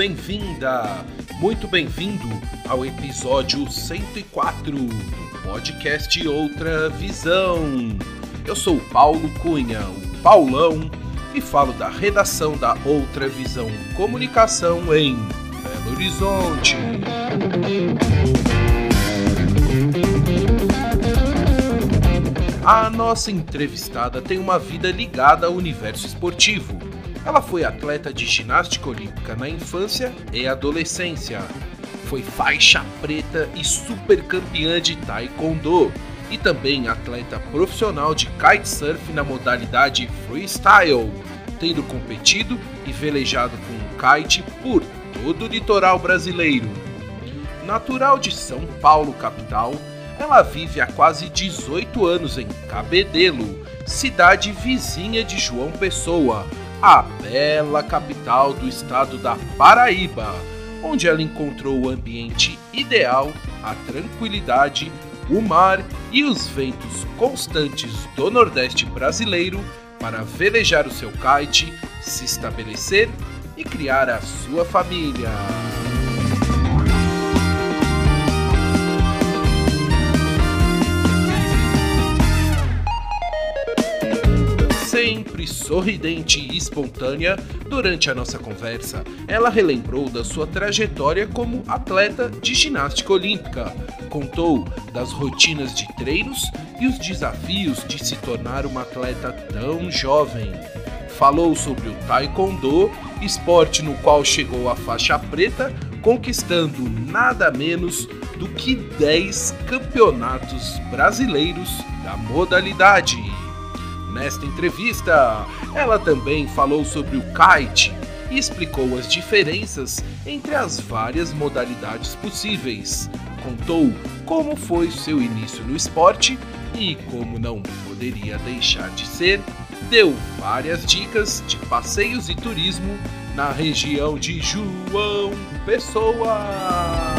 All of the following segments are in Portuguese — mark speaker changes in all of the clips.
Speaker 1: Bem-vinda, muito bem-vindo ao episódio 104 do podcast Outra Visão. Eu sou Paulo Cunha, o Paulão, e falo da redação da Outra Visão Comunicação em Belo Horizonte. A nossa entrevistada tem uma vida ligada ao universo esportivo ela foi atleta de ginástica olímpica na infância e adolescência. Foi faixa preta e super campeã de taekwondo e também atleta profissional de kitesurf na modalidade freestyle, tendo competido e velejado com um kite por todo o litoral brasileiro. Natural de São Paulo, capital, ela vive há quase 18 anos em Cabedelo, cidade vizinha de João Pessoa, a bela capital do estado da Paraíba, onde ela encontrou o ambiente ideal, a tranquilidade, o mar e os ventos constantes do Nordeste brasileiro para velejar o seu kite, se estabelecer e criar a sua família. Sempre sorridente e espontânea, durante a nossa conversa, ela relembrou da sua trajetória como atleta de ginástica olímpica, contou das rotinas de treinos e os desafios de se tornar uma atleta tão jovem. Falou sobre o taekwondo, esporte no qual chegou à faixa preta, conquistando nada menos do que 10 campeonatos brasileiros da modalidade. Nesta entrevista, ela também falou sobre o kite e explicou as diferenças entre as várias modalidades possíveis. Contou como foi seu início no esporte e, como não poderia deixar de ser, deu várias dicas de passeios e turismo na região de João Pessoa.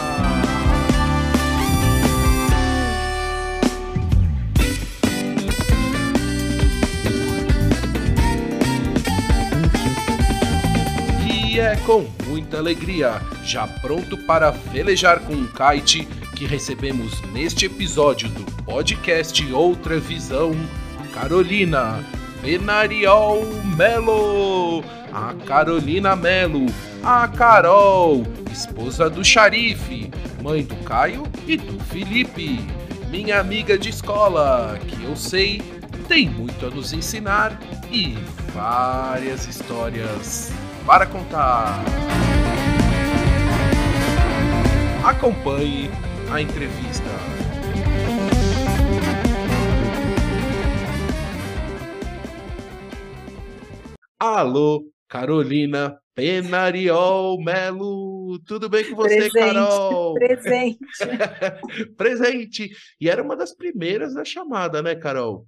Speaker 1: É com muita alegria, já pronto para velejar com um kite, que recebemos neste episódio do podcast Outra Visão, Carolina Benariol Melo. A Carolina Melo, a Carol, esposa do Xarife, mãe do Caio e do Felipe, minha amiga de escola, que eu sei tem muito a nos ensinar e várias histórias para contar. Acompanhe a entrevista. Alô, Carolina Penariol Melo. Tudo bem com você,
Speaker 2: presente,
Speaker 1: Carol?
Speaker 2: Presente.
Speaker 1: presente. E era uma das primeiras da chamada, né, Carol?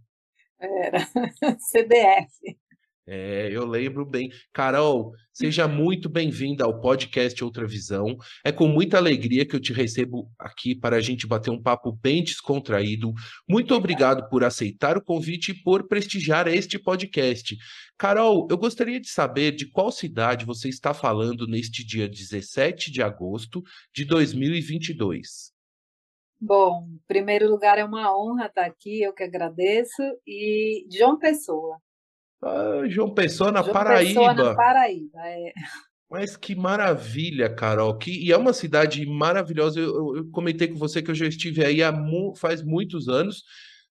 Speaker 2: Era. CDF.
Speaker 1: É, eu lembro bem. Carol, seja muito bem-vinda ao podcast Outra Visão. É com muita alegria que eu te recebo aqui para a gente bater um papo bem descontraído. Muito obrigado por aceitar o convite e por prestigiar este podcast. Carol, eu gostaria de saber de qual cidade você está falando neste dia 17 de agosto de 2022.
Speaker 2: Bom, em primeiro lugar, é uma honra estar aqui, eu que agradeço. E João Pessoa.
Speaker 1: Ah, João Pessoa na
Speaker 2: João
Speaker 1: Paraíba.
Speaker 2: Pessoa na Paraíba, é.
Speaker 1: Mas que maravilha, Carol. Que, e é uma cidade maravilhosa. Eu, eu, eu comentei com você que eu já estive aí há mu, faz muitos anos.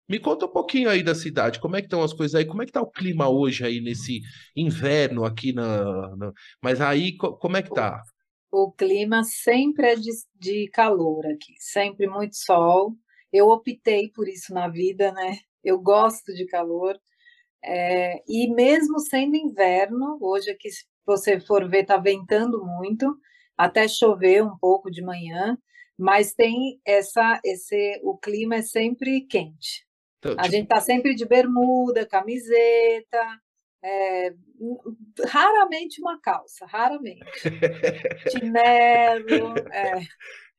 Speaker 1: Me conta um pouquinho aí da cidade. Como é que estão as coisas aí? Como é que está o clima hoje aí nesse inverno aqui na. na... Mas aí, co, como é que tá?
Speaker 2: O, o clima sempre é de, de calor aqui, sempre muito sol. Eu optei por isso na vida, né? Eu gosto de calor. É, e mesmo sendo inverno, hoje aqui, se você for ver, está ventando muito, até chover um pouco de manhã, mas tem essa, esse, o clima é sempre quente. Então, a tipo... gente está sempre de bermuda, camiseta, é, raramente uma calça, raramente. Chinelo, é.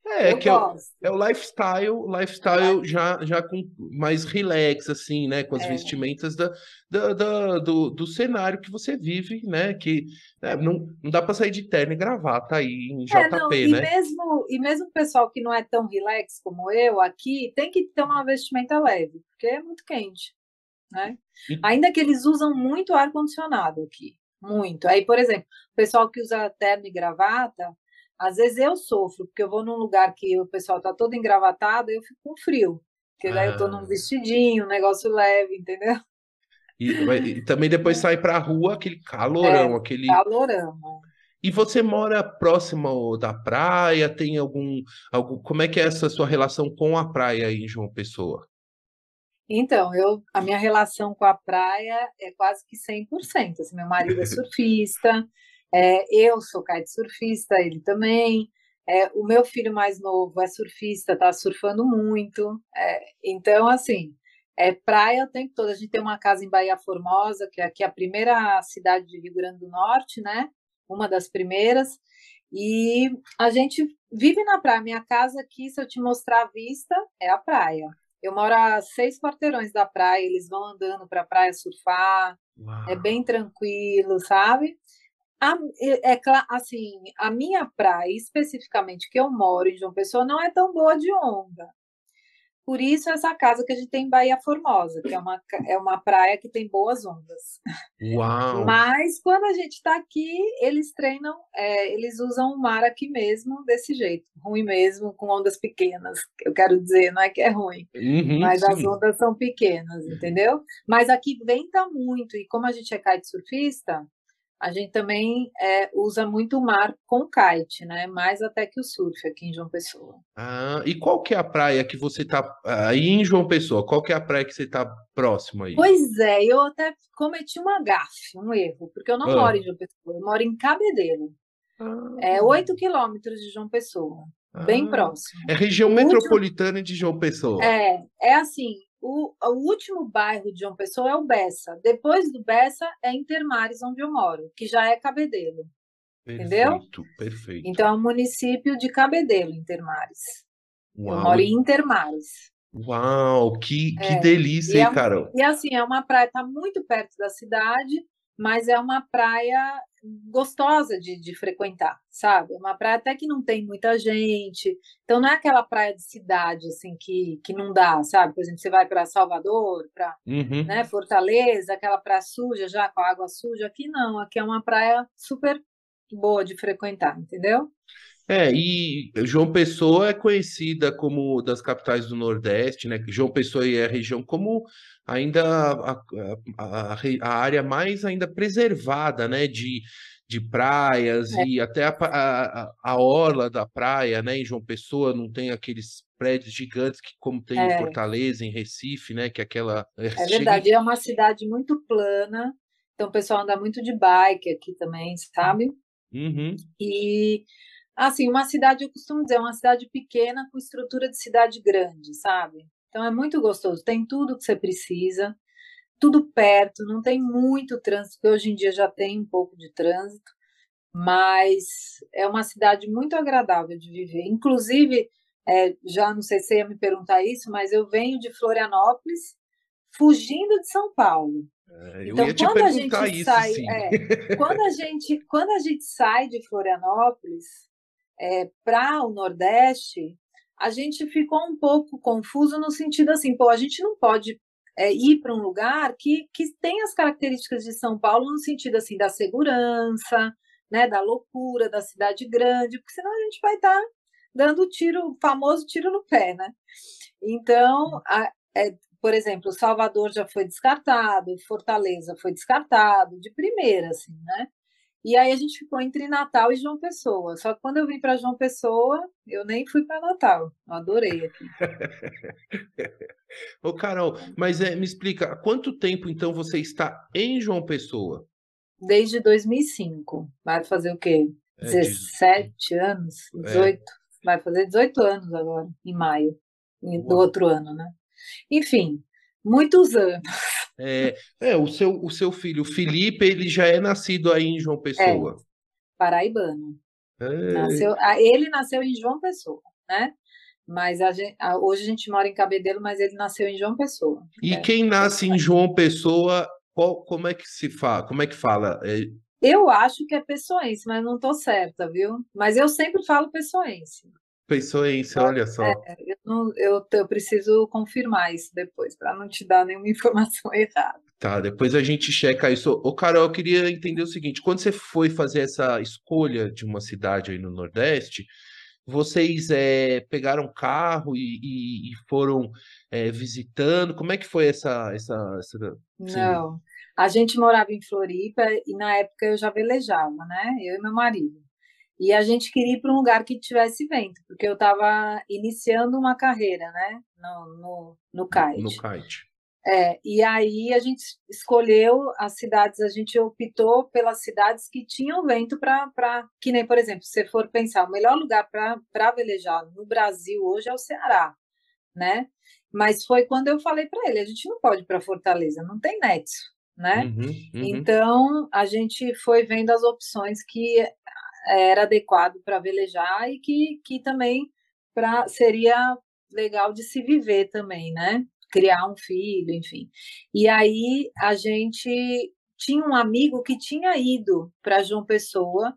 Speaker 1: É, eu que é o, é o, lifestyle, lifestyle é. já, já com mais relax, assim, né? Com as é. vestimentas da, da, da, do, do cenário que você vive, né? Que né, não, não dá para sair de terno e gravata aí em JP, é, não, e
Speaker 2: né? Mesmo, e mesmo o pessoal que não é tão relax como eu aqui, tem que ter uma vestimenta leve, porque é muito quente, né? E... Ainda que eles usam muito ar-condicionado aqui, muito. Aí, por exemplo, o pessoal que usa terno e gravata, às vezes eu sofro, porque eu vou num lugar que o pessoal tá todo engravatado e eu fico com frio. Porque daí ah. eu tô num ah. vestidinho, um negócio leve, entendeu?
Speaker 1: E, e também depois sai pra rua aquele calorão, é, aquele.
Speaker 2: Calorão.
Speaker 1: E você mora próximo da praia? Tem algum, algum. Como é que é essa sua relação com a praia aí João Pessoa?
Speaker 2: Então, eu, a minha relação com a praia é quase que 100%. Assim, meu marido é surfista, é, eu sou kitesurfista, ele também. É, o meu filho mais novo é surfista, está surfando muito. É, então, assim, é praia o tempo todo. A gente tem uma casa em Bahia Formosa, que é aqui a primeira cidade de Rio Grande do Norte, né? Uma das primeiras. E a gente vive na praia. Minha casa aqui, se eu te mostrar a vista, é a praia. Eu moro a seis quarteirões da praia, eles vão andando para a praia surfar. Uau. É bem tranquilo, sabe? A, é, assim, a minha praia, especificamente que eu moro em João Pessoa, não é tão boa de onda. Por isso, essa casa que a gente tem em Bahia Formosa, que é uma, é uma praia que tem boas ondas.
Speaker 1: Uau!
Speaker 2: Mas quando a gente está aqui, eles treinam, é, eles usam o mar aqui mesmo desse jeito, ruim mesmo, com ondas pequenas. Eu quero dizer, não é que é ruim, uhum, mas sim. as ondas são pequenas, entendeu? Mas aqui venta muito, e como a gente é kitesurfista, a gente também é, usa muito o mar com kite, né? Mais até que o surf aqui em João Pessoa.
Speaker 1: Ah, e qual que é a praia que você está aí em João Pessoa? Qual que é a praia que você está próximo aí?
Speaker 2: Pois é, eu até cometi uma gafe, um erro, porque eu não ah. moro em João Pessoa, eu moro em Cabedelo. Ah. É 8 quilômetros de João Pessoa, ah. bem próximo.
Speaker 1: É região metropolitana de João Pessoa.
Speaker 2: É, é assim, o, o, último bairro de João Pessoa é o Bessa. Depois do Bessa é Intermares, onde eu moro, que já é Cabedelo. Perfeito, entendeu?
Speaker 1: Perfeito.
Speaker 2: Então é um município de Cabedelo, Intermares. Uau. Eu moro em Intermares.
Speaker 1: Uau, que, que é, delícia, hein, é, Carol?
Speaker 2: E assim, é uma praia, está muito perto da cidade, mas é uma praia gostosa de, de frequentar, sabe? É uma praia até que não tem muita gente, então não é aquela praia de cidade assim que, que não dá, sabe? Por exemplo, você vai para Salvador, para uhum. né, Fortaleza, aquela praia suja já com água suja. Aqui não, aqui é uma praia super boa de frequentar, entendeu?
Speaker 1: É, e João Pessoa é conhecida como das capitais do Nordeste, né? João Pessoa é a região como ainda a, a, a área mais ainda preservada, né? De, de praias é. e até a, a, a, orla da praia, né? Em João Pessoa não tem aqueles prédios gigantes que como tem é. em Fortaleza, em Recife, né? Que é aquela
Speaker 2: é, é verdade, é uma cidade muito plana, então o pessoal anda muito de bike aqui também, sabe?
Speaker 1: Uhum.
Speaker 2: E Assim, uma cidade, eu costumo dizer, uma cidade pequena com estrutura de cidade grande, sabe? Então é muito gostoso, tem tudo que você precisa, tudo perto, não tem muito trânsito, que hoje em dia já tem um pouco de trânsito, mas é uma cidade muito agradável de viver. Inclusive, é, já não sei se ia me perguntar isso, mas eu venho de Florianópolis, fugindo de São Paulo.
Speaker 1: É, então, quando a gente isso,
Speaker 2: sai, é, quando a gente quando a gente sai de Florianópolis, é, para o Nordeste, a gente ficou um pouco confuso no sentido assim, pô, a gente não pode é, ir para um lugar que, que tem as características de São Paulo no sentido assim da segurança, né, da loucura, da cidade grande, porque senão a gente vai estar tá dando tiro, o famoso tiro no pé, né? Então, a, é, por exemplo, Salvador já foi descartado, Fortaleza foi descartado de primeira, assim, né? E aí a gente ficou entre Natal e João Pessoa. Só que quando eu vim para João Pessoa, eu nem fui para Natal. Eu adorei aqui.
Speaker 1: Ô, Carol, mas é, me explica, há quanto tempo então você está em João Pessoa?
Speaker 2: Desde 2005. Vai fazer o quê?
Speaker 1: É,
Speaker 2: 17 anos? 18? É. Vai fazer 18 anos agora, em maio do outro ano, né? Enfim, muitos anos.
Speaker 1: É, é, o, seu, o seu filho, Felipe, ele já é nascido aí em João Pessoa.
Speaker 2: É, paraibano. É. Nasceu, ele nasceu em João Pessoa, né? Mas a gente, hoje a gente mora em Cabedelo, mas ele nasceu em João Pessoa.
Speaker 1: E é. quem nasce em João Pessoa, qual, como é que se fala? Como é que fala? É...
Speaker 2: Eu acho que é pessoense, mas não estou certa, viu? Mas eu sempre falo pessoense.
Speaker 1: Pessoense, olha só. É,
Speaker 2: eu, não, eu, eu, preciso confirmar isso depois, para não te dar nenhuma informação errada.
Speaker 1: Tá, depois a gente checa isso. Ô, Carol, eu queria entender o seguinte: quando você foi fazer essa escolha de uma cidade aí no Nordeste, vocês é, pegaram carro e, e, e foram é, visitando? Como é que foi essa. essa, essa
Speaker 2: Não, a gente morava em Floripa e na época eu já velejava, né? Eu e meu marido. E a gente queria ir para um lugar que tivesse vento, porque eu estava iniciando uma carreira, né, no, no, no kite.
Speaker 1: No kite.
Speaker 2: É, e aí a gente escolheu as cidades, a gente optou pelas cidades que tinham vento para. Que nem, por exemplo, se for pensar, o melhor lugar para velejar no Brasil hoje é o Ceará, né? Mas foi quando eu falei para ele: a gente não pode ir para Fortaleza, não tem Netso, né? Uhum, uhum. Então a gente foi vendo as opções que era adequado para velejar e que, que também pra, seria legal de se viver também, né? Criar um filho, enfim. E aí a gente tinha um amigo que tinha ido para João Pessoa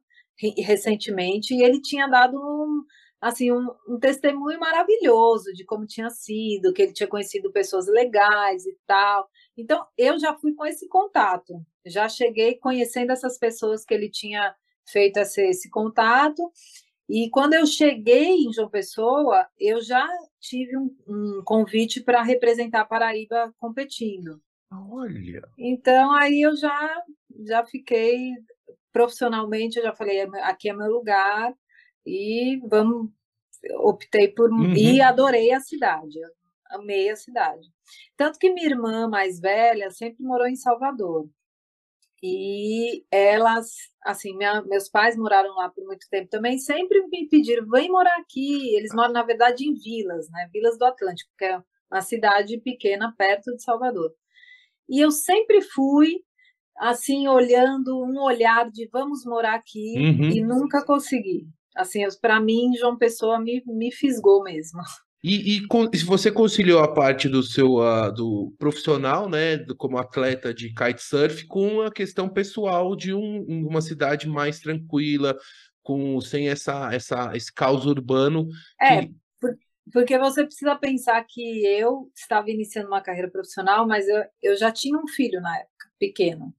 Speaker 2: recentemente e ele tinha dado um, assim um, um, testemunho maravilhoso de como tinha sido, que ele tinha conhecido pessoas legais e tal. Então eu já fui com esse contato, já cheguei conhecendo essas pessoas que ele tinha feito esse, esse contato. E quando eu cheguei em João Pessoa, eu já tive um, um convite para representar a Paraíba competindo.
Speaker 1: Olha!
Speaker 2: Então aí eu já já fiquei profissionalmente, eu já falei, aqui é meu lugar e vamos optei por uhum. e adorei a cidade. Amei a cidade. Tanto que minha irmã mais velha sempre morou em Salvador. E elas, assim, minha, meus pais moraram lá por muito tempo também, sempre me pediram, vem morar aqui. Eles moram, na verdade, em vilas, né? Vilas do Atlântico, que é uma cidade pequena perto de Salvador. E eu sempre fui, assim, olhando um olhar de vamos morar aqui uhum. e nunca consegui. Assim, para mim, João Pessoa me, me fisgou mesmo.
Speaker 1: E, e você conciliou a parte do seu uh, do profissional, né, do, como atleta de kitesurf, com a questão pessoal de um, uma cidade mais tranquila, com sem essa, essa esse caos urbano.
Speaker 2: É, que... porque você precisa pensar que eu estava iniciando uma carreira profissional, mas eu, eu já tinha um filho na época, pequeno.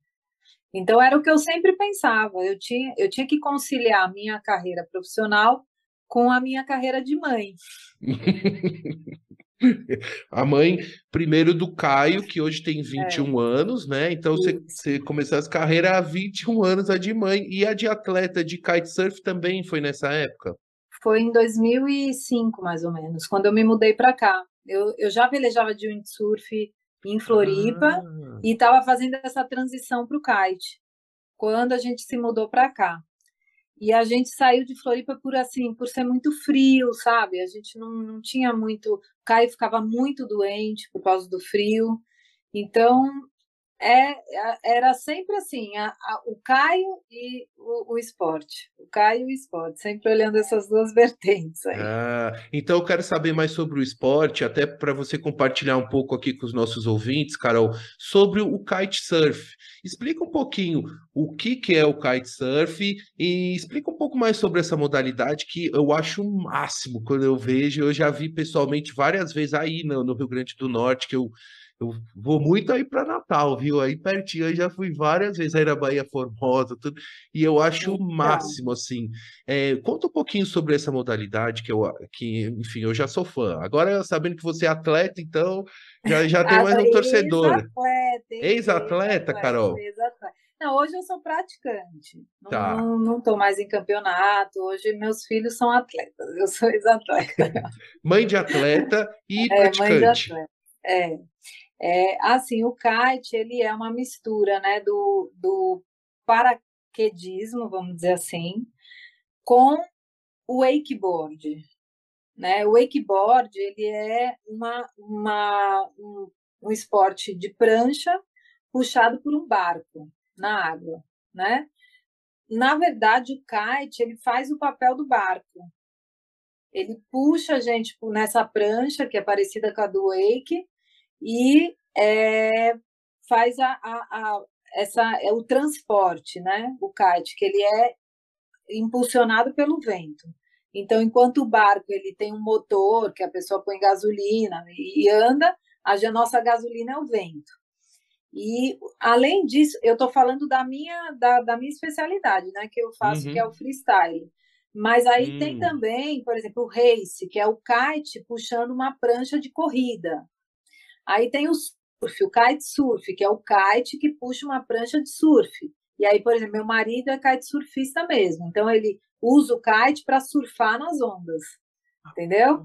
Speaker 2: Então era o que eu sempre pensava. Eu tinha, eu tinha que conciliar a minha carreira profissional com a minha carreira de mãe.
Speaker 1: a mãe, primeiro do Caio, que hoje tem 21 é. anos, né? Então você, você começou essa carreira há 21 anos, a de mãe. E a de atleta de kitesurf também foi nessa época?
Speaker 2: Foi em 2005, mais ou menos, quando eu me mudei para cá. Eu, eu já velejava de windsurf em Floripa ah. e estava fazendo essa transição para o kite, quando a gente se mudou para cá. E a gente saiu de Floripa por assim, por ser muito frio, sabe? A gente não, não tinha muito. O Caio ficava muito doente por causa do frio. Então, é, era sempre assim, a, a, o Caio e o, o, esporte. O Caio e o esporte, sempre olhando essas duas vertentes aí.
Speaker 1: Ah, então eu quero saber mais sobre o esporte, até para você compartilhar um pouco aqui com os nossos ouvintes, Carol, sobre o kitesurf. Explica um pouquinho o que, que é o kitesurf e explica um pouco mais sobre essa modalidade que eu acho o máximo quando eu vejo. Eu já vi pessoalmente várias vezes aí no, no Rio Grande do Norte, que eu eu vou muito aí para Natal, viu? Aí pertinho, eu já fui várias vezes aí na Bahia Formosa, tudo, e eu acho o máximo, assim. É, conta um pouquinho sobre essa modalidade que eu, que, enfim, eu já sou fã. Agora, sabendo que você é atleta, então já, já tem mais um torcedor.
Speaker 2: Ex-atleta,
Speaker 1: ex-atleta, Carol.
Speaker 2: Ex-atleta. Não, hoje eu sou praticante. Não,
Speaker 1: Tá.
Speaker 2: não, tô mais em campeonato. Hoje meus filhos são atletas. Eu sou ex-atleta.
Speaker 1: Mãe de atleta e
Speaker 2: É, mãe de
Speaker 1: praticante.
Speaker 2: atleta. É. É, assim, o kite, ele é uma mistura, né, do, do paraquedismo, vamos dizer assim, com o wakeboard, né? O wakeboard, ele é uma, uma, um, um esporte de prancha puxado por um barco na água, né? Na verdade, o kite, ele faz o papel do barco. Ele puxa a gente nessa prancha, que é parecida com a do wake, e é, faz a, a, a- essa, é o transporte, né? O kite, que ele é impulsionado pelo vento. Então, enquanto o barco ele tem um motor que a pessoa põe gasolina e anda, a nossa gasolina é o vento. E além disso, eu estou falando da minha da, da minha especialidade, né? Que eu faço,
Speaker 1: Uhum.
Speaker 2: que é o freestyle. Mas aí
Speaker 1: Hum.
Speaker 2: tem também, por exemplo, o race, que é o kite puxando uma prancha de corrida. Aí tem o surf, o kitesurf, que é o kite que puxa uma prancha de surf. E aí, por exemplo, meu marido é kitesurfista mesmo, então ele usa o kite para surfar nas ondas, entendeu?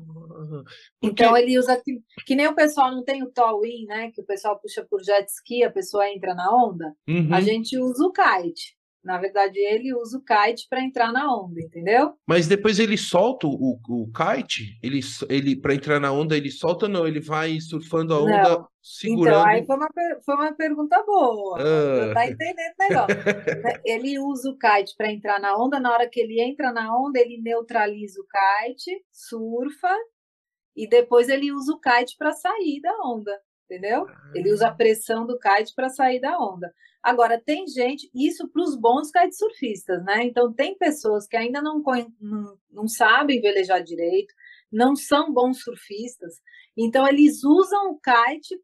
Speaker 1: Porque
Speaker 2: Então ele usa que, que nem o pessoal não tem o towing, né? Que o pessoal puxa por jet ski, a pessoa entra na onda.
Speaker 1: Uhum.
Speaker 2: A gente usa o kite. Na verdade, ele usa o kite para entrar na onda, entendeu?
Speaker 1: Mas depois ele solta o, o kite? Ele, ele para entrar na onda, ele solta ou não? Ele vai surfando a onda,
Speaker 2: Não. Então,
Speaker 1: segurando.
Speaker 2: aí foi uma, foi uma pergunta boa.
Speaker 1: Ah.
Speaker 2: Tá entendendo negócio. Ele usa o kite para entrar na onda. Na hora que ele entra na onda, ele neutraliza o kite, surfa, e depois ele usa o kite para sair da onda, entendeu? Ele usa a pressão do kite para sair da onda. Agora, tem gente, isso para os bons kitesurfistas, né? Então, tem pessoas que ainda não, não, não sabem velejar direito, não são bons surfistas, então eles usam o kite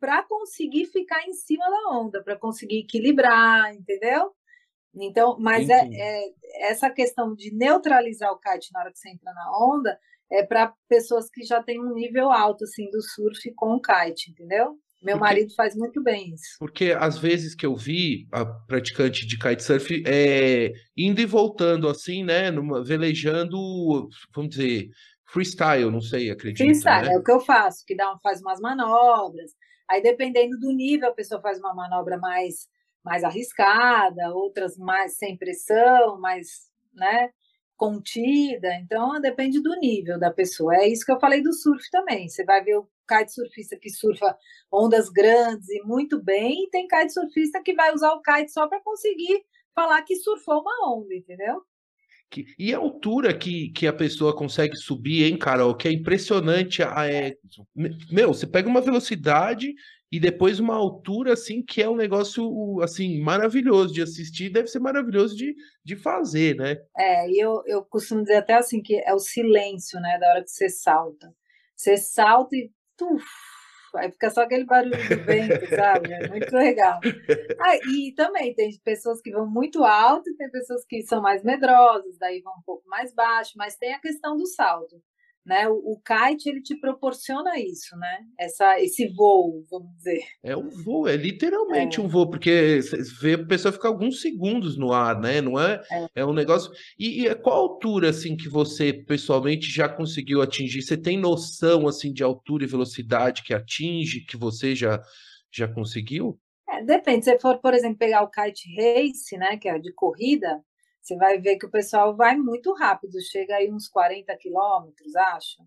Speaker 2: para conseguir ficar em cima da onda, para conseguir equilibrar, entendeu? Então, mas é, é- essa questão de neutralizar o kite na hora que você entra na onda é para pessoas que já têm um nível alto assim do surf com o kite, entendeu? Meu
Speaker 1: Porque-
Speaker 2: marido faz muito bem isso.
Speaker 1: Porque às vezes que eu vi a praticante de kitesurf é, indo e voltando assim, né? Numa, velejando, vamos dizer, freestyle, não sei, acredito,
Speaker 2: Freestyle
Speaker 1: né?
Speaker 2: é o que eu faço, que dá, um- faz umas manobras. Aí, dependendo do nível, a pessoa faz uma manobra mais, mais arriscada, outras mais sem pressão, mais, né, contida. Então, depende do nível da pessoa. É isso que eu falei do surf também. Você vai ver o kitesurfista que surfa ondas grandes e muito bem, e tem kitesurfista que vai usar o kite só para conseguir falar que surfou uma onda, entendeu?
Speaker 1: Que- e a altura que, que a pessoa consegue subir, hein, Carol? Que é impressionante. a- é- meu, você pega uma velocidade e depois uma altura assim que é um negócio assim maravilhoso de assistir, deve ser maravilhoso de, de fazer, né?
Speaker 2: É, e eu, eu costumo dizer até assim que é o silêncio, né, da hora que você salta. Você salta e tuf, aí fica só aquele barulho do vento, sabe? É muito legal. Ah, e também tem pessoas que vão muito alto e tem pessoas que são mais medrosas, daí vão um pouco mais baixo, mas tem a questão do salto, né? O, o kite ele te proporciona isso, né? Essa, esse voo, vamos dizer.
Speaker 1: É um voo, é literalmente um voo, porque você vê a pessoa ficar alguns segundos no ar, né? Não é? É um negócio. E, e qual altura assim que você pessoalmente já conseguiu atingir? Você tem noção assim de altura e velocidade que atinge, que você já já conseguiu?
Speaker 2: É, depende, se você for, por exemplo, pegar o kite race, né, que é de corrida, você vai ver que o pessoal vai muito rápido, chega aí uns 40 quilômetros, acho.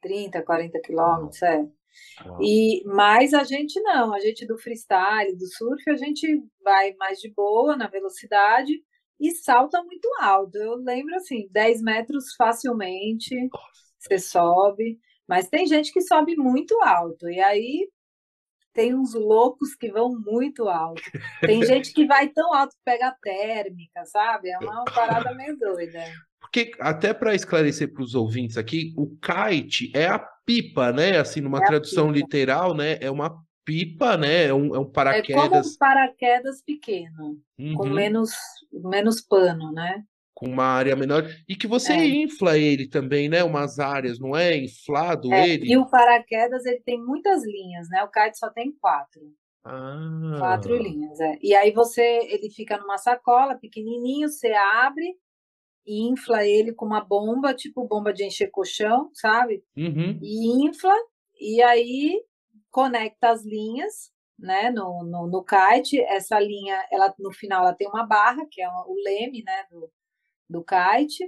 Speaker 2: 30, 40 quilômetros, é. E, mas a gente não, a gente do freestyle, do surf, a gente vai mais de boa na velocidade e salta muito alto. Eu lembro assim, 10 metros facilmente, você sobe, mas tem gente que sobe muito alto, e aí tem uns loucos que vão muito alto. Tem gente que vai tão alto que pega térmica, sabe? É uma parada meio doida.
Speaker 1: Porque até para esclarecer para os ouvintes aqui, o kite é a pipa, né? Assim, numa
Speaker 2: É
Speaker 1: tradução
Speaker 2: pipa.
Speaker 1: literal, né? É uma pipa, né? É um, é um
Speaker 2: É como
Speaker 1: paraquedas
Speaker 2: um paraquedas pequeno, com
Speaker 1: uhum,
Speaker 2: menos, menos pano, né?
Speaker 1: Uma área menor e que você
Speaker 2: É.
Speaker 1: infla ele também, né? Umas áreas, não é? Inflado
Speaker 2: É,
Speaker 1: ele.
Speaker 2: e o paraquedas ele tem muitas linhas, né? O kite só tem quatro. Ah. Quatro linhas, é. E aí você, ele fica numa sacola pequenininho, você abre, infla ele com uma bomba, tipo bomba de encher colchão, sabe?
Speaker 1: Uhum.
Speaker 2: E infla, e aí conecta as linhas, né, no, no, no kite. Essa linha, ela no final, ela tem uma barra, que é o leme, né, do, do kite.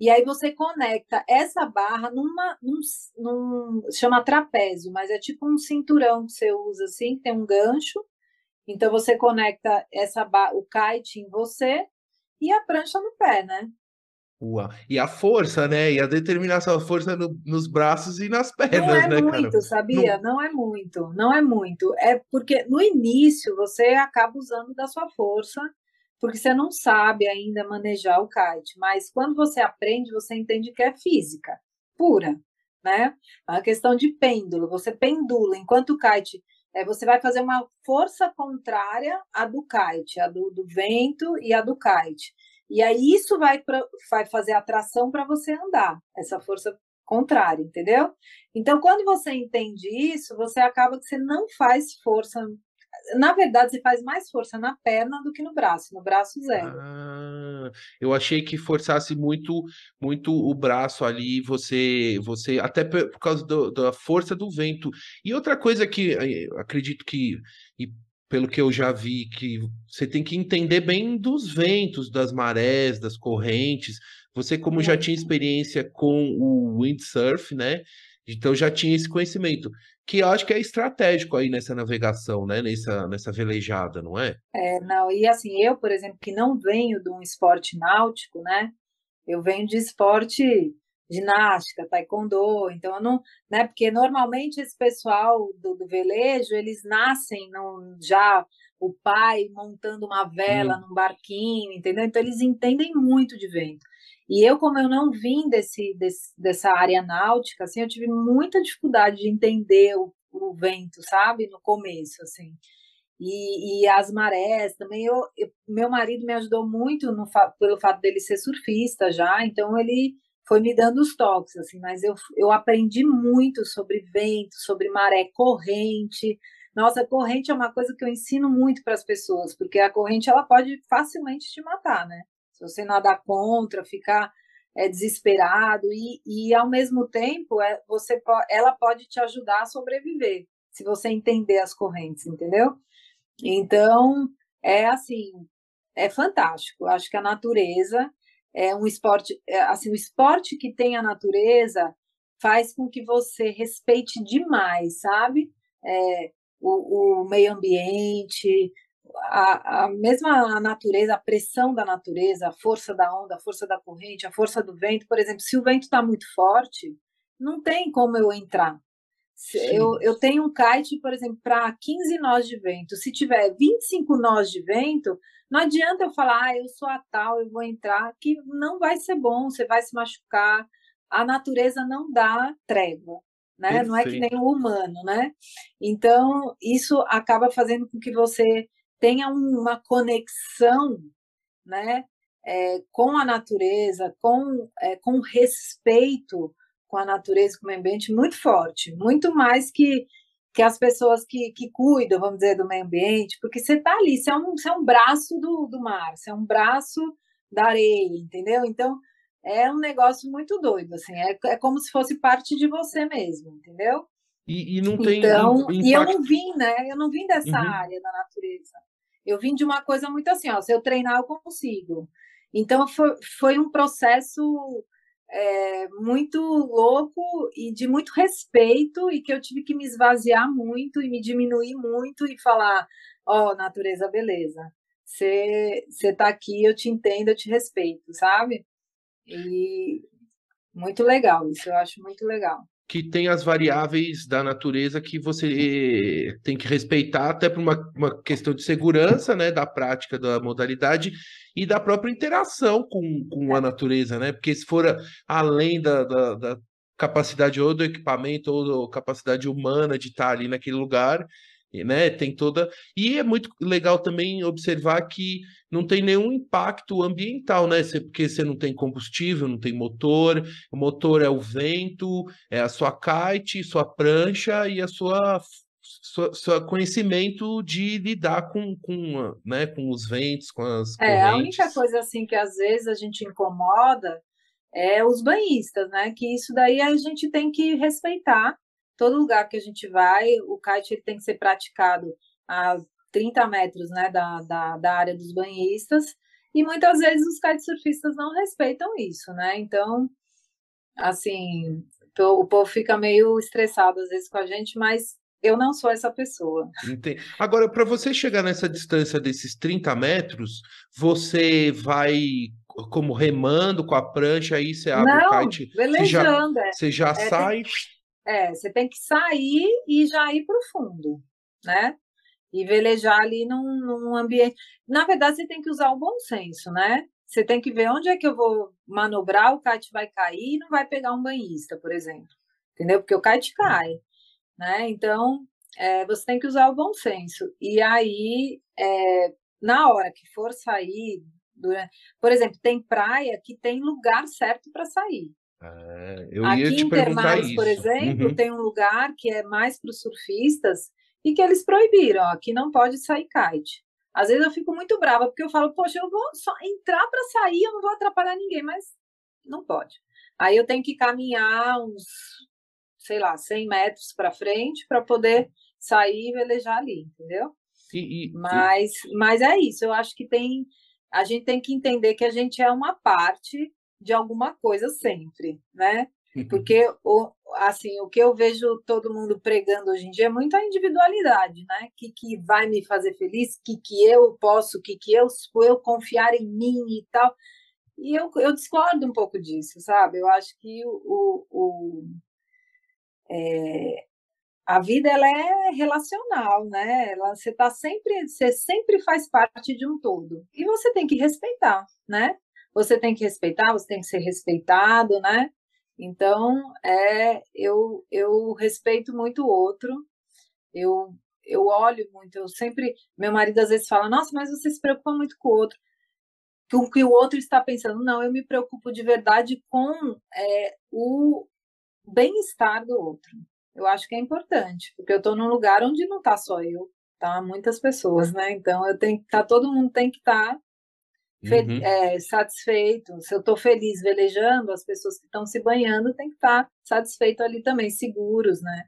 Speaker 2: E aí você conecta essa barra numa, num, num, chama trapézio, mas é tipo um cinturão que você usa assim, que tem um gancho. Então você conecta essa o kite em você e a prancha no pé, né?
Speaker 1: Uau. E a força, né? E a determinação, a força no, nos braços e nas pernas,
Speaker 2: não é
Speaker 1: né,
Speaker 2: muito,
Speaker 1: cara?
Speaker 2: sabia? Não... não é muito, não é muito. É porque no início você acaba usando da sua força porque você não sabe ainda manejar o kite, mas quando você aprende, você entende que é física pura, né? É uma questão de pêndulo, você pendula, enquanto o kite, é, você vai fazer uma força contrária à do kite, a do, do vento e a do kite. E aí isso vai, pra, vai fazer atração para você andar, essa força contrária, entendeu? Então, quando você entende isso, você acaba que você não faz força na verdade, você faz mais força na perna do que no braço. No braço, zero.
Speaker 1: Ah, eu achei que forçasse muito muito o braço ali, você, você até por causa do, da força do vento. E outra coisa que acredito que, e pelo que eu já vi, que você tem que entender bem dos ventos, das marés, das correntes. Você, como já tinha experiência com o windsurf, né? Então já tinha esse conhecimento que eu acho que é estratégico aí nessa navegação, né? Nessa, nessa velejada, não é?
Speaker 2: É, não, e assim, eu, por exemplo, que não venho de um esporte náutico, né? Eu venho de esporte ginástica, taekwondo, então eu não, né? Porque normalmente esse pessoal do, do velejo, eles nascem no, já o pai montando uma vela hum. num barquinho, entendeu? Então eles entendem muito de vento. E eu, como eu não vim desse, desse, dessa área náutica, assim, eu tive muita dificuldade de entender o, o vento, sabe? No começo, assim. E, e as marés também. Eu, eu, meu marido me ajudou muito no, pelo fato dele ser surfista já, então ele foi me dando os toques, assim, mas eu, eu aprendi muito sobre vento, sobre maré, corrente. Nossa, corrente é uma coisa que eu ensino muito para as pessoas, porque a corrente ela pode facilmente te matar, né? Se você nadar contra, ficar é, desesperado e, e ao mesmo tempo é, você ela pode te ajudar a sobreviver se você entender as correntes, entendeu? Então é assim, é fantástico. Acho que a natureza é um esporte, é, assim, o esporte que tem a natureza faz com que você respeite demais, sabe? É, o, o meio ambiente, a, a mesma natureza, a pressão da natureza, a força da onda, a força da corrente, a força do vento, por exemplo, se o vento está muito forte, não tem como eu entrar. Eu, eu tenho um kite, por exemplo, para 15 nós de vento. Se tiver 25 nós de vento, não adianta eu falar, ah, eu sou a tal, eu vou entrar, que não vai ser bom, você vai se machucar. A natureza não dá trégua, né? Perfeito. Não é que nem o humano, né? Então, isso acaba fazendo com que você tenha uma conexão né, é, com a natureza, com, é, com respeito com a natureza, com o ambiente muito forte, muito mais que, que as pessoas que, que cuidam, vamos dizer, do meio ambiente, porque você está ali, você é, um, você é um braço do, do mar, você é um braço da areia, entendeu? Então, é um negócio muito doido, assim, é, é como se fosse parte de você mesmo, entendeu?
Speaker 1: E, e não tem
Speaker 2: então, impacto... e eu não vim, né? Eu não vim dessa uhum. área da natureza. Eu vim de uma coisa muito assim, ó, se eu treinar, eu consigo. Então, foi, foi um processo é, muito louco e de muito respeito, e que eu tive que me esvaziar muito e me diminuir muito e falar: ó, oh, natureza, beleza. Você está aqui, eu te entendo, eu te respeito, sabe? E muito legal, isso eu acho muito legal
Speaker 1: que tem as variáveis da natureza que você tem que respeitar, até por uma, uma questão de segurança, né, da prática da modalidade e da própria interação com, com a natureza, né? Porque se for além da, da, da capacidade ou do equipamento ou da capacidade humana de estar ali naquele lugar, né? Tem toda. E é muito legal também observar que não tem nenhum impacto ambiental, né? Porque você não tem combustível, não tem motor, o motor é o vento, é a sua kite, sua prancha e a sua seu conhecimento de lidar com, com, né, com os ventos, com as
Speaker 2: correntes. É, a única coisa assim que às vezes a gente incomoda é os banhistas, né? Que isso daí a gente tem que respeitar. Todo lugar que a gente vai, o kite ele tem que ser praticado a 30 metros né, da, da, da área dos banhistas, e muitas vezes os kitesurfistas não respeitam isso, né? Então, assim, o povo fica meio estressado às vezes com a gente, mas eu não sou essa pessoa.
Speaker 1: Entendi. Agora, para você chegar nessa distância desses 30 metros, você vai como remando com a prancha, aí você abre
Speaker 2: não,
Speaker 1: o kite. Você já, você já é, sai. Tem,
Speaker 2: é, você tem que sair e já ir para o fundo, né? E velejar ali num, num ambiente. Na verdade, você tem que usar o bom senso, né? Você tem que ver onde é que eu vou manobrar, o kite vai cair e não vai pegar um banhista, por exemplo. Entendeu? Porque o kite cai. Né? Então, é, você tem que usar o bom senso. E aí, é, na hora que for sair, durante... por exemplo, tem praia que tem lugar certo para sair.
Speaker 1: É, eu Aqui ia te em Termares,
Speaker 2: por exemplo, uhum. tem um lugar que é mais para os surfistas e que eles proibiram, ó, que não pode sair kite. Às vezes eu fico muito brava, porque eu falo, poxa, eu vou só entrar para sair, eu não vou atrapalhar ninguém, mas não pode. Aí eu tenho que caminhar uns, sei lá, 100 metros para frente para poder sair e velejar ali, entendeu?
Speaker 1: E, e,
Speaker 2: mas, e... mas é isso, eu acho que tem. A gente tem que entender que a gente é uma parte de alguma coisa sempre, né? Uhum. Porque o, assim, o que eu vejo todo mundo pregando hoje em dia é muito a individualidade, né? O que, que vai me fazer feliz, o que, que eu posso, o que, que eu, eu confiar em mim e tal. E eu, eu discordo um pouco disso, sabe? Eu acho que o, o é, a vida ela é relacional, né? Ela, você tá sempre, você sempre faz parte de um todo e você tem que respeitar, né? Você tem que respeitar, você tem que ser respeitado, né? Então, é, eu, eu respeito muito o outro, eu, eu olho muito, eu sempre. Meu marido às vezes fala: Nossa, mas você se preocupa muito com o outro, com o que o outro está pensando. Não, eu me preocupo de verdade com é, o bem-estar do outro. Eu acho que é importante, porque eu estou num lugar onde não está só eu, tá muitas pessoas, né? Então eu tenho que tá, todo mundo tem que estar tá Uhum. É, satisfeito. Se eu estou feliz velejando, as pessoas que estão se banhando têm que estar tá satisfeitos ali também, seguros, né?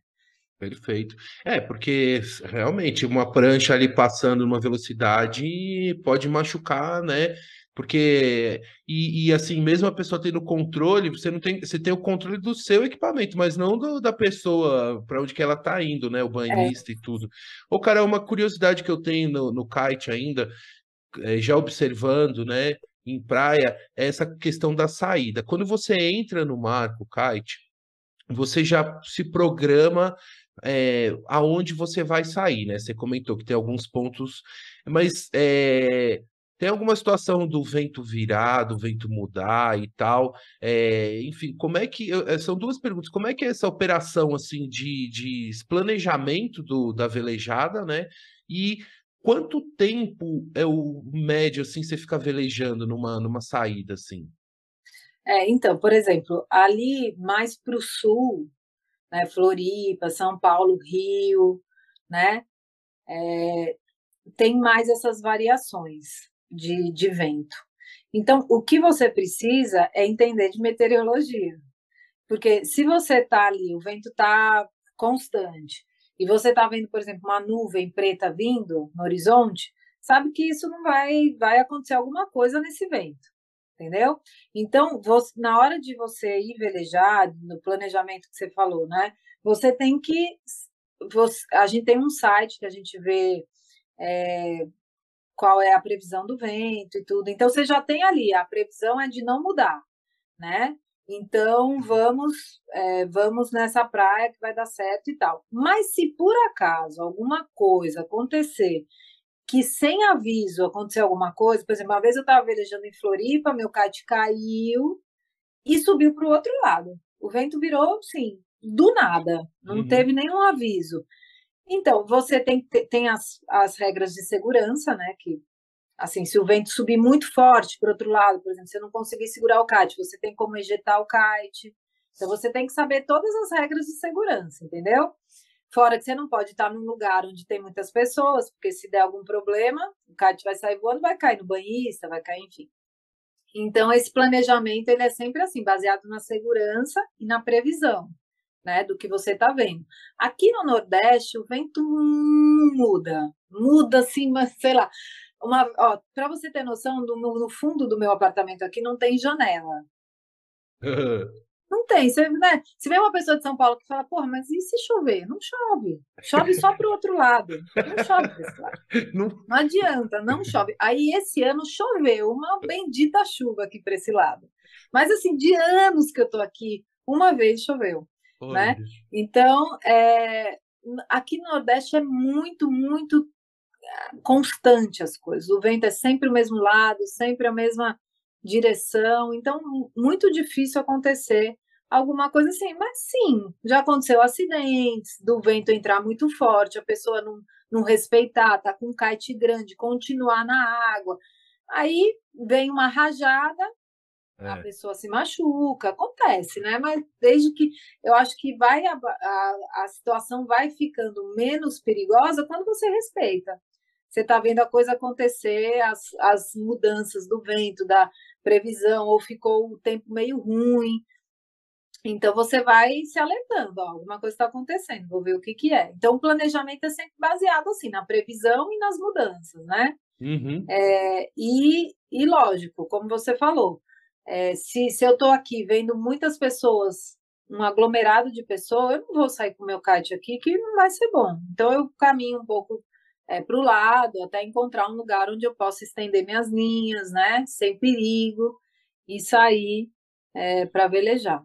Speaker 1: Perfeito. É, porque realmente uma prancha ali passando numa velocidade pode machucar, né? Porque, e, e, assim, mesmo a pessoa tendo controle, você não tem, você tem o controle do seu equipamento, mas não do, da pessoa para onde que ela tá indo, né? O banhista é. e tudo. Ô, cara, uma curiosidade que eu tenho no, no kite ainda, é, já observando, né, em praia, é essa questão da saída. Quando você entra no mar com kite, você já se programa é, aonde você vai sair, né? Você comentou que tem alguns pontos, mas é, tem alguma situação do vento virar, do vento mudar e tal? É, enfim, como é que. São duas perguntas. Como é que é essa operação assim de, de planejamento do, da velejada, né? E Quanto tempo é o médio, assim, você fica velejando numa, numa saída, assim?
Speaker 2: É, então, por exemplo, ali mais para o sul, né, Floripa, São Paulo, Rio, né, é, tem mais essas variações de, de vento. Então, o que você precisa é entender de meteorologia. Porque se você está ali, o vento está constante, e você está vendo, por exemplo, uma nuvem preta vindo no horizonte, sabe que isso não vai, vai acontecer alguma coisa nesse vento, entendeu? Então, você, na hora de você ir velejar, no planejamento que você falou, né? Você tem que. Você, a gente tem um site que a gente vê é, qual é a previsão do vento e tudo. Então, você já tem ali, a previsão é de não mudar, né? Então vamos é, vamos nessa praia que vai dar certo e tal. Mas se por acaso alguma coisa acontecer que sem aviso acontecer alguma coisa, por exemplo, uma vez eu estava velejando em Floripa, meu kite caiu e subiu para o outro lado. O vento virou, sim, do nada, não uhum. teve nenhum aviso. Então, você tem, tem as, as regras de segurança, né, que Assim, se o vento subir muito forte para outro lado, por exemplo, você não conseguir segurar o kite, você tem como ejetar o kite. Então, você tem que saber todas as regras de segurança, entendeu? Fora que você não pode estar num lugar onde tem muitas pessoas, porque se der algum problema, o kite vai sair voando, vai cair no banhista, vai cair, enfim. Então, esse planejamento ele é sempre assim, baseado na segurança e na previsão, né, do que você está vendo. Aqui no Nordeste, o vento muda, muda assim, mas sei lá. Para você ter noção, do, no, fundo do meu apartamento aqui não tem janela. Não tem. Você, né? Se vê uma pessoa de São Paulo que fala, porra, mas e se chover? Não chove. Chove só para o outro lado. Não chove lado. Não... não adianta, não chove. Aí esse ano choveu, uma bendita chuva aqui para esse lado. Mas assim, de anos que eu estou aqui, uma vez choveu. né? Então, é, aqui no Nordeste é muito, muito constante as coisas. O vento é sempre o mesmo lado, sempre a mesma direção, então muito difícil acontecer alguma coisa assim. Mas sim, já aconteceu acidentes, do vento entrar muito forte, a pessoa não, não respeitar, tá com um kite grande, continuar na água. Aí vem uma rajada, é. a pessoa se machuca, acontece, né? Mas desde que eu acho que vai a, a, a situação vai ficando menos perigosa quando você respeita. Você está vendo a coisa acontecer, as, as mudanças do vento, da, previsão, ou ficou o tempo meio ruim. Então você vai se alertando, ó, alguma coisa está acontecendo, vou ver o que, que é. Então o planejamento é sempre baseado assim na previsão e nas mudanças, né? Uhum. É, e, e lógico, como você falou, é, se, se eu estou aqui vendo muitas pessoas, um aglomerado de pessoas, eu não vou sair com o meu kite aqui que não vai ser bom. Então eu caminho um pouco é, para o lado, até encontrar um lugar onde eu possa estender minhas linhas, né, sem perigo, e sair é, para velejar.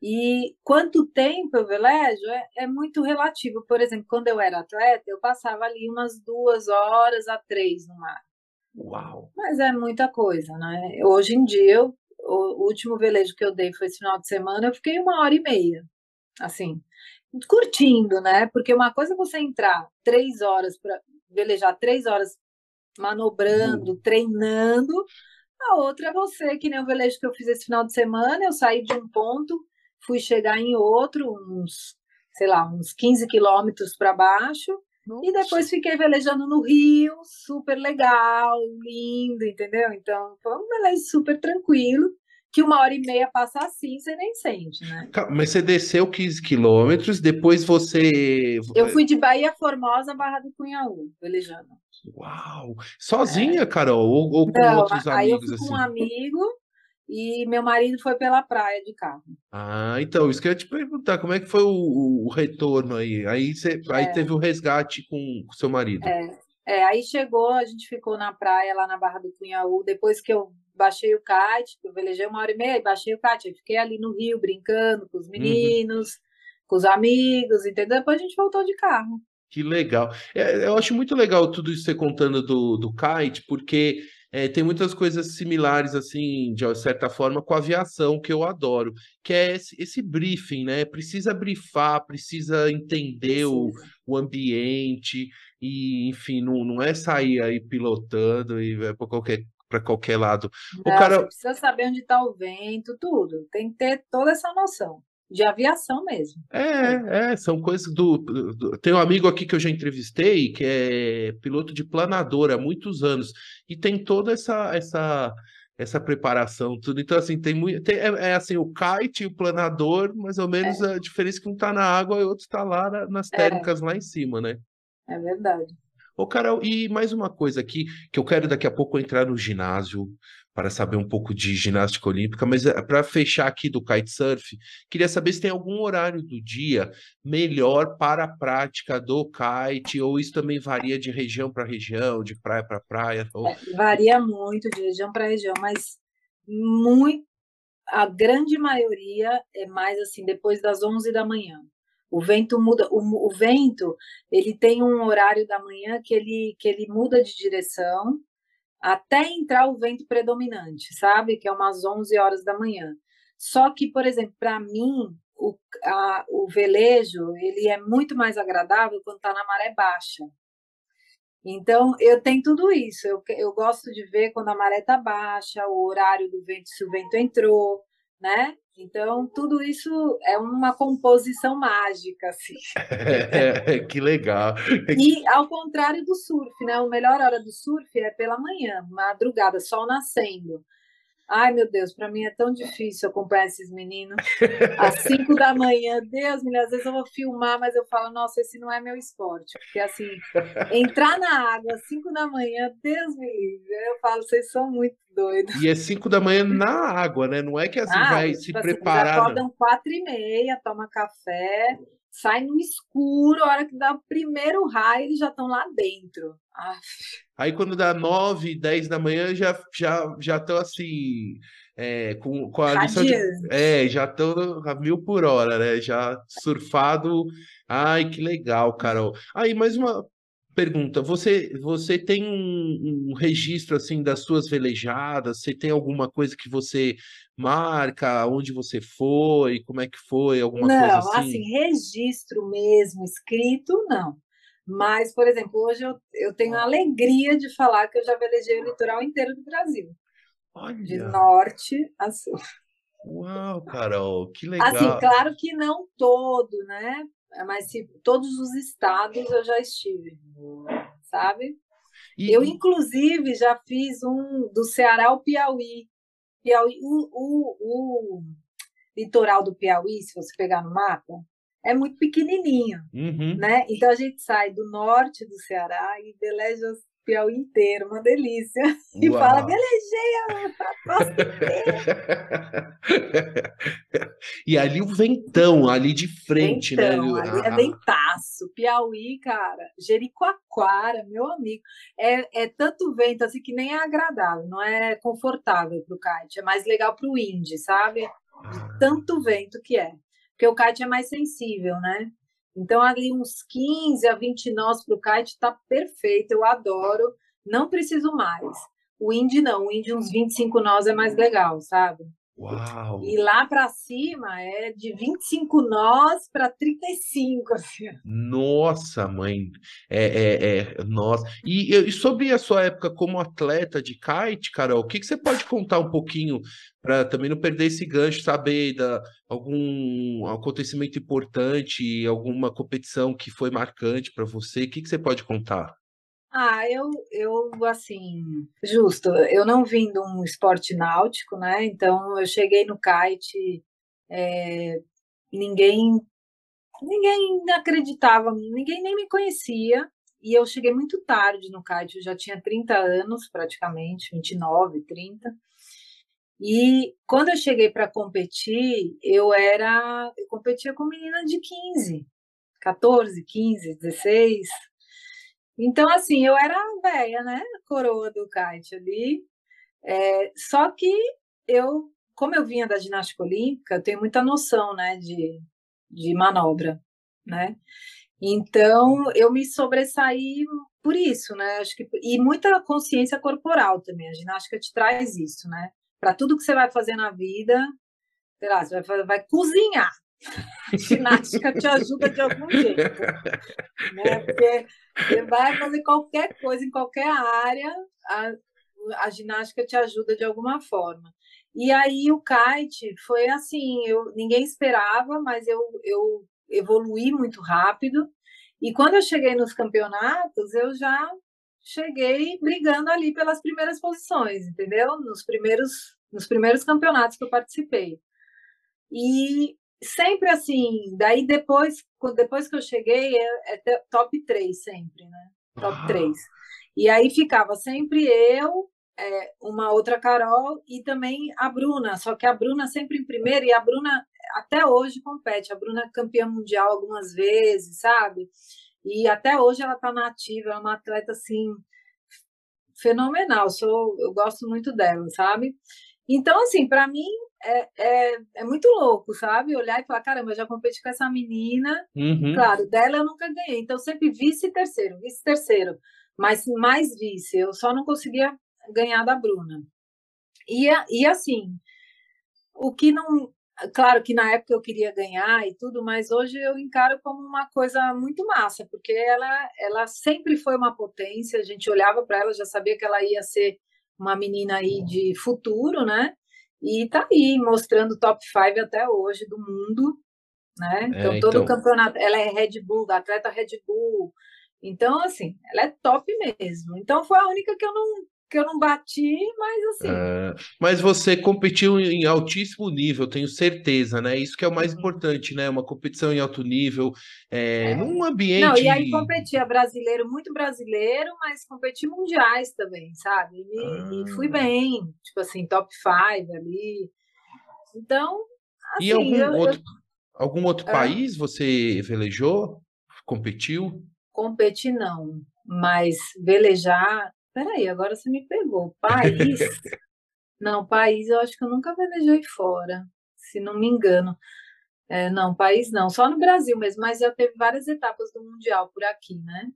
Speaker 2: E quanto tempo eu velejo é, é, muito relativo. Por exemplo, quando eu era atleta, eu passava ali umas duas horas a três no mar.
Speaker 1: Uau!
Speaker 2: Mas é muita coisa, né? Hoje em dia, eu, o último velejo que eu dei foi esse final de semana, eu fiquei uma hora e meia, assim curtindo, né? Porque uma coisa é você entrar três horas para velejar três horas manobrando, uhum. treinando, a outra é você, que nem o velejo que eu fiz esse final de semana, eu saí de um ponto, fui chegar em outro, uns, sei lá, uns 15 quilômetros para baixo, Nossa. e depois fiquei velejando no Rio, super legal, lindo, entendeu? Então, foi um velejo super tranquilo, que uma hora e meia passa assim, você nem sente, né?
Speaker 1: Mas você desceu 15 quilômetros, depois você.
Speaker 2: Eu fui de Bahia Formosa, Barra do Cunhaú, velejando.
Speaker 1: Uau! Sozinha, é. Carol? Ou, ou com
Speaker 2: Não,
Speaker 1: outros
Speaker 2: aí
Speaker 1: amigos?
Speaker 2: eu fui com um assim? amigo e meu marido foi pela praia de carro.
Speaker 1: Ah, então, isso que eu ia te perguntar, como é que foi o, o retorno aí? Aí, você, é. aí teve o resgate com o seu marido.
Speaker 2: É. é, aí chegou, a gente ficou na praia lá na Barra do Cunhaú, depois que eu baixei o kite, eu velejei uma hora e meia, baixei o kite, fiquei ali no rio brincando com os uhum. meninos, uhum. com os amigos, entendeu? Depois a gente voltou de carro.
Speaker 1: Que legal. É, eu acho muito legal tudo isso você contando do, do kite, porque é, tem muitas coisas similares, assim, de certa forma, com a aviação, que eu adoro, que é esse, esse briefing, né? Precisa brifar, precisa entender. O, o ambiente, e, enfim, não, não é sair aí pilotando e é para qualquer para qualquer lado.
Speaker 2: Não, o cara precisa saber onde está o vento, tudo. Tem que ter toda essa noção de aviação mesmo.
Speaker 1: É, é, são coisas do, do, Tem um amigo aqui que eu já entrevistei, que é piloto de planador há muitos anos, e tem toda essa essa essa preparação, tudo. Então, assim, tem muito. Tem, é, é, assim, o kite e o planador, mais ou menos é. a diferença é que um está na água e o outro está lá na, nas é. técnicas lá em cima, né?
Speaker 2: É verdade.
Speaker 1: Ô, Carol, e mais uma coisa aqui, que eu quero daqui a pouco entrar no ginásio para saber um pouco de ginástica olímpica, mas eh, para fechar aqui do kitesurf, queria saber se tem algum horário do dia melhor para a prática do kite, ou isso também varia de região para região, de praia para praia? Ou... É,
Speaker 2: varia muito de região para região, mas muito, a grande maioria é mais assim, depois das 11 da manhã. O vento muda, o, o, vento, ele tem um horário da manhã que ele, que ele muda de direção até entrar o vento predominante, sabe? Que é umas 11 horas da manhã. Só que, por exemplo, para mim, o, a, o velejo, ele é muito mais agradável quando está na maré baixa. Então, eu tenho tudo isso. Eu, eu gosto de ver quando a maré está baixa, o horário do vento, se o vento entrou, né? Então, tudo isso é uma composição mágica, assim.
Speaker 1: É, que legal.
Speaker 2: E ao contrário do surf, né? A melhor hora do surf é pela manhã, madrugada, sol nascendo. Ai, meu Deus, para mim é tão difícil acompanhar esses meninos. Às 5 da manhã, Deus me às vezes eu vou filmar, mas eu falo, nossa, esse não é meu esporte. Porque assim, entrar na água às 5 da manhã, Deus me livre. Eu falo, vocês são muito doidos.
Speaker 1: E é 5 da manhã na água, né? Não é que assim ah, vai tipo se assim, preparar.
Speaker 2: Acordam 4 e meia, toma café, sai no escuro, a hora que dá o primeiro raio, eles já estão lá dentro.
Speaker 1: Aí quando dá 9, 10 da manhã, já já já estão assim, é, com, com a lição de, É, já estão a mil por hora, né? Já surfado. Ai, que legal, Carol. Aí, mais uma pergunta. Você, você tem um, um registro, assim, das suas velejadas? Você tem alguma coisa que você marca onde você foi, como é que foi, alguma
Speaker 2: não,
Speaker 1: coisa
Speaker 2: assim? Não, assim, registro mesmo, escrito, não. Mas, por exemplo, hoje eu, eu tenho a alegria de falar que eu já velejei o litoral inteiro do Brasil.
Speaker 1: Olha.
Speaker 2: De norte a sul.
Speaker 1: Uau, Carol, que legal.
Speaker 2: Assim, claro que não todo, né? Mas se todos os estados eu já estive, sabe? E... Eu, inclusive, já fiz um do Ceará ao Piauí. Piauí o, o, o litoral do Piauí, se você pegar no mapa, é muito pequenininho,
Speaker 1: uhum.
Speaker 2: né? Então a gente sai do norte do Ceará e veleja o Piauí inteiro, uma delícia. E Uau. fala, velejei a costa inteira.
Speaker 1: e ali o ventão, ali de frente,
Speaker 2: né? ventão, né? Ali é ventaço. Piauí, cara, Jericoacoara, meu amigo. É, é tanto vento assim que nem é agradável, não é confortável para o kite, é mais legal para o Indy, sabe? De ah. tanto vento que é porque o kite é mais sensível, né? Então, ali uns 15 a 20 nós para o kite está perfeito, eu adoro, não preciso mais. O Indy não, o Indy uns 25 nós é mais legal, sabe?
Speaker 1: Uau!
Speaker 2: E lá para cima é de 25 nós para 35, assim.
Speaker 1: Nossa, mãe! É, é, é nossa. E, e, sobre a sua época como atleta de kite, Carol, o que, que você pode contar um pouquinho para também não perder esse gancho, saber da algum acontecimento importante, alguma competição que foi marcante para você? O que, que você pode contar?
Speaker 2: Ah, eu, eu, assim, justo, eu não vim de um esporte náutico, né? Então eu cheguei no kite, é, ninguém, ninguém acreditava, ninguém nem me conhecia, e eu cheguei muito tarde no kite, eu já tinha 30 anos praticamente, 29, 30. E quando eu cheguei para competir, eu era, eu competia com menina de 15, 14, 15, 16, então, assim, eu era velha, né? Coroa do kite ali. É, só que eu, como eu vinha da ginástica olímpica, eu tenho muita noção, né, de, de manobra, né? Então, eu me sobressaí por isso, né? Acho que, e muita consciência corporal também. A ginástica te traz isso, né? Para tudo que você vai fazer na vida, sei lá, você vai, vai cozinhar, a ginástica te ajuda de algum jeito. Né? Porque você vai fazer qualquer coisa em qualquer área, a, a ginástica te ajuda de alguma forma. E aí o kite foi assim, eu, ninguém esperava, mas eu, eu evoluí muito rápido. E quando eu cheguei nos campeonatos, eu já cheguei brigando ali pelas primeiras posições, entendeu? Nos primeiros, nos primeiros campeonatos que eu participei. E sempre assim, daí depois, depois que eu cheguei, é, é top 3 sempre, né? Top ah. 3. E aí ficava sempre eu, é, uma outra Carol e também a Bruna, só que a Bruna sempre em primeiro e a Bruna até hoje compete. A Bruna é campeã mundial algumas vezes, sabe? E até hoje ela está na ativa, é uma atleta assim fenomenal. Sou, eu gosto muito dela, sabe? Então, assim, para mim é, é, é, muito louco, sabe? Olhar e falar, caramba, eu já competi com essa menina.
Speaker 1: Uhum.
Speaker 2: Claro, dela eu nunca ganhei. Então, sempre vice terceiro, vice terceiro. Mas mais vice. Eu só não conseguia ganhar da Bruna. E, e assim, o que não. Claro que na época eu queria ganhar e tudo, mas hoje eu encaro como uma coisa muito massa, porque ela, ela sempre foi uma potência. A gente olhava para ela, já sabia que ela ia ser uma menina aí de futuro, né? E tá aí, mostrando top 5 até hoje do mundo, né? Então, é, todo então... campeonato, ela é Red Bull, atleta Red Bull. Então, assim, ela é top mesmo. Então, foi a única que eu não, que eu não bati, mas assim.
Speaker 1: É, mas você competiu em altíssimo nível, tenho certeza, né? Isso que é o mais uhum. importante, né? Uma competição em alto nível, é, é. num ambiente. Não,
Speaker 2: e aí competia brasileiro, muito brasileiro, mas competi mundiais também, sabe? E, ah. e fui bem, tipo assim, top 5 ali. Então. Assim,
Speaker 1: e algum eu, outro, eu... algum outro é. país você velejou? Competiu?
Speaker 2: Competir não, mas velejar Peraí, agora você me pegou. País? não, país eu acho que eu nunca velejei fora, se não me engano. É, não, país não, só no Brasil mesmo, mas já teve várias etapas do Mundial por aqui, né?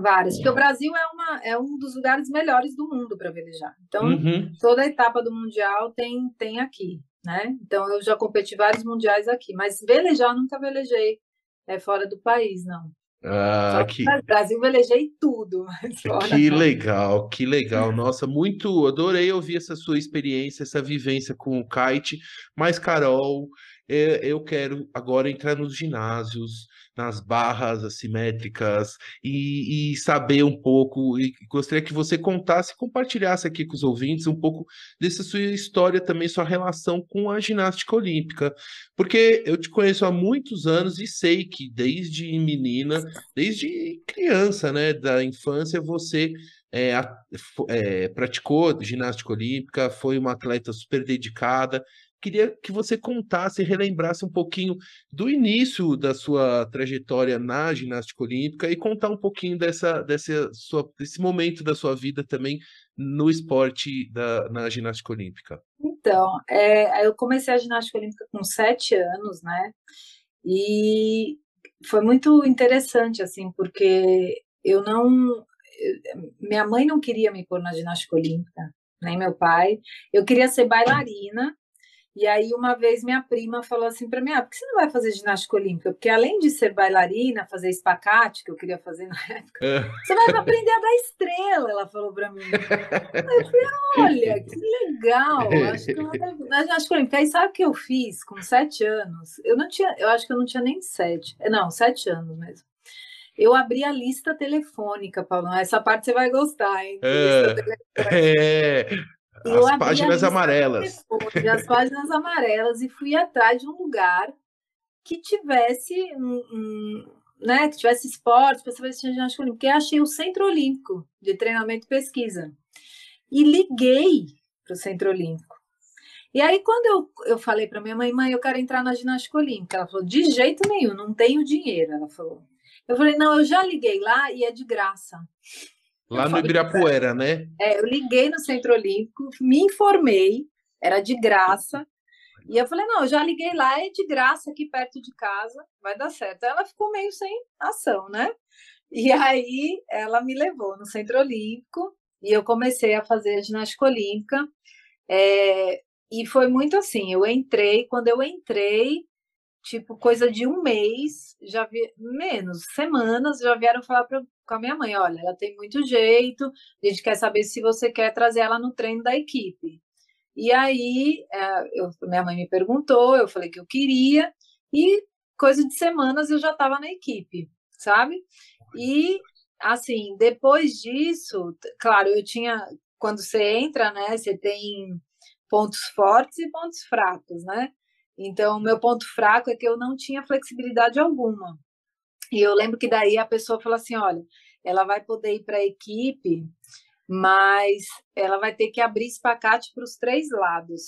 Speaker 2: Várias, porque o Brasil é, uma, é um dos lugares melhores do mundo para velejar. Então, uhum. toda a etapa do Mundial tem, tem aqui, né? Então, eu já competi vários mundiais aqui, mas velejar nunca velejei é, fora do país, não.
Speaker 1: Ah, que...
Speaker 2: Brasil velejei tudo.
Speaker 1: Que legal, que legal. Nossa, muito adorei ouvir essa sua experiência, essa vivência com o kite. Mas, Carol, é, eu quero agora entrar nos ginásios, nas barras assimétricas e, e, saber um pouco. E gostaria que você contasse, compartilhasse aqui com os ouvintes um pouco dessa sua história também, sua relação com a ginástica olímpica, porque eu te conheço há muitos anos e sei que desde menina, desde criança, né, da infância, você é, é, praticou ginástica olímpica, foi uma atleta super dedicada queria que você contasse relembrasse um pouquinho do início da sua trajetória na ginástica olímpica e contar um pouquinho dessa, dessa sua, desse momento da sua vida também no esporte da, na ginástica olímpica.
Speaker 2: Então, é, eu comecei a ginástica olímpica com sete anos, né? E foi muito interessante, assim, porque eu não. Minha mãe não queria me pôr na ginástica olímpica, nem meu pai. Eu queria ser bailarina, e aí, uma vez, minha prima falou assim para mim: ah, por que você não vai fazer ginástica olímpica? Porque além de ser bailarina, fazer espacate, que eu queria fazer na época, é. você vai aprender a dar estrela, ela falou para mim. Aí eu falei: olha, que legal, acho que eu na ginástica olímpica. Aí sabe o que eu fiz com sete anos? Eu não tinha, eu acho que eu não tinha nem sete, não, sete anos mesmo. Eu abri a lista telefônica, Paulo. Essa parte você vai gostar, hein?
Speaker 1: É, é. As páginas amarelas.
Speaker 2: as páginas amarelas e fui atrás de um lugar que tivesse um, um né, que tivesse esporte, para saber se tinha ginástica olímpica, porque achei o Centro Olímpico de Treinamento e Pesquisa. E liguei para o Centro Olímpico. E aí, quando eu, eu falei para minha mãe, mãe, eu quero entrar na ginástica olímpica, ela falou, de jeito nenhum, não tenho dinheiro, ela falou. Eu falei, não, eu já liguei lá e é de graça.
Speaker 1: Lá no Ibirapuera, né?
Speaker 2: É, eu liguei no Centro Olímpico, me informei, era de graça. E eu falei, não, eu já liguei lá, é de graça aqui perto de casa, vai dar certo. Ela ficou meio sem ação, né? E aí ela me levou no Centro Olímpico e eu comecei a fazer a ginástica olímpica. É, e foi muito assim, eu entrei, quando eu entrei, tipo, coisa de um mês, já vi, menos, semanas, já vieram falar pra, com a minha mãe, olha, ela tem muito jeito, a gente quer saber se você quer trazer ela no treino da equipe. E aí, é, eu, minha mãe me perguntou, eu falei que eu queria, e coisa de semanas eu já estava na equipe, sabe? E, assim, depois disso, claro, eu tinha, quando você entra, né, você tem pontos fortes e pontos fracos, né? Então, meu ponto fraco é que eu não tinha flexibilidade alguma. E eu lembro que daí a pessoa falou assim: olha, ela vai poder ir para a equipe, mas ela vai ter que abrir espacate para os três lados.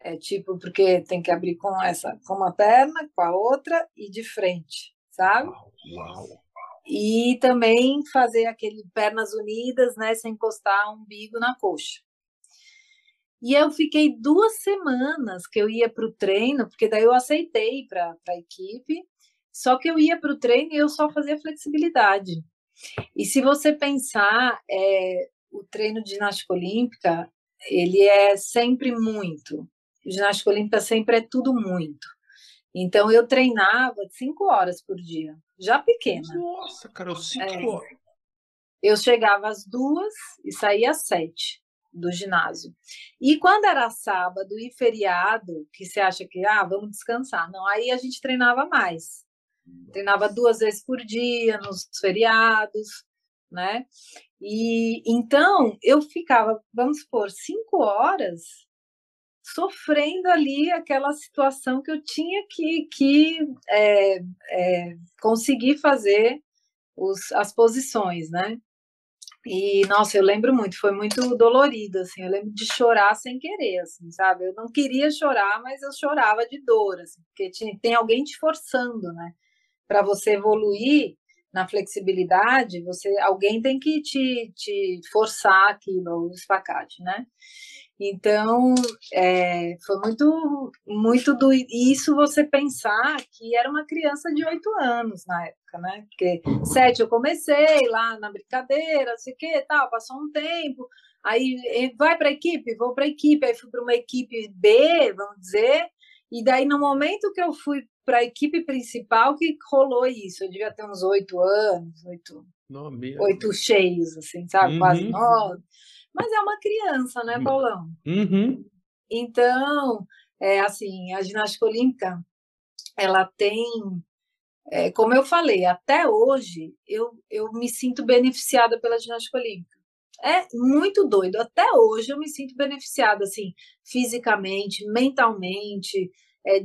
Speaker 2: É tipo, porque tem que abrir com essa, com uma perna, com a outra e de frente, sabe? Uau. E também fazer aquele pernas unidas, né, sem encostar o umbigo na coxa. E eu fiquei duas semanas que eu ia para o treino, porque daí eu aceitei para a equipe, só que eu ia para o treino e eu só fazia flexibilidade. E se você pensar, é, o treino de ginástica olímpica, ele é sempre muito. Ginástica olímpica sempre é tudo muito. Então eu treinava cinco horas por dia, já pequena.
Speaker 1: Nossa, cara, cinco é. horas.
Speaker 2: Eu chegava às duas e saía às sete. Do ginásio. E quando era sábado e feriado, que você acha que, ah, vamos descansar. Não, aí a gente treinava mais. Treinava duas vezes por dia, nos feriados, né? E então eu ficava, vamos supor, cinco horas sofrendo ali aquela situação que eu tinha que, que é, é, conseguir fazer os, as posições, né? E, nossa, eu lembro muito, foi muito dolorido, assim, eu lembro de chorar sem querer, assim, sabe? Eu não queria chorar, mas eu chorava de dor, assim, porque tinha, tem alguém te forçando, né? Para você evoluir na flexibilidade, você alguém tem que te, te forçar aquilo, o espacate, né? Então, é, foi muito, muito do isso você pensar que era uma criança de oito anos na época, né? Porque sete eu comecei lá na brincadeira, não sei o que, tal, passou um tempo, aí vai para a equipe, vou para a equipe, aí fui para uma equipe B, vamos dizer, e daí no momento que eu fui para a equipe principal que rolou isso, eu devia ter uns oito anos, oito, oito cheios, assim, sabe? Uhum. Quase nove. Mas é uma criança, né, Paulão?
Speaker 1: Uhum.
Speaker 2: Então, é assim, a ginástica olímpica, ela tem, é, como eu falei, até hoje eu, eu me sinto beneficiada pela ginástica olímpica. É muito doido. Até hoje eu me sinto beneficiada, assim, fisicamente, mentalmente. É,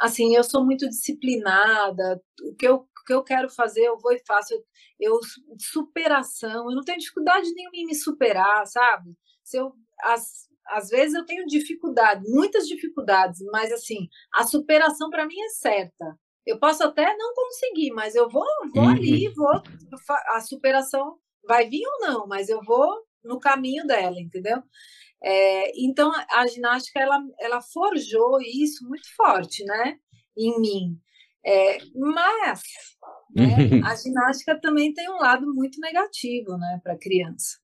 Speaker 2: assim, eu sou muito disciplinada. O que eu, que eu quero fazer, eu vou e faço. Eu, eu superação, eu não tenho dificuldade nenhuma em me superar, sabe? Se eu as, às vezes eu tenho dificuldade, muitas dificuldades, mas assim, a superação para mim é certa. Eu posso até não conseguir, mas eu vou, vou uhum. ali, vou a superação vai vir ou não, mas eu vou no caminho dela, entendeu? É, então a ginástica ela, ela forjou isso muito forte, né, em mim. É, mas né, a ginástica também tem um lado muito negativo né, para a criança.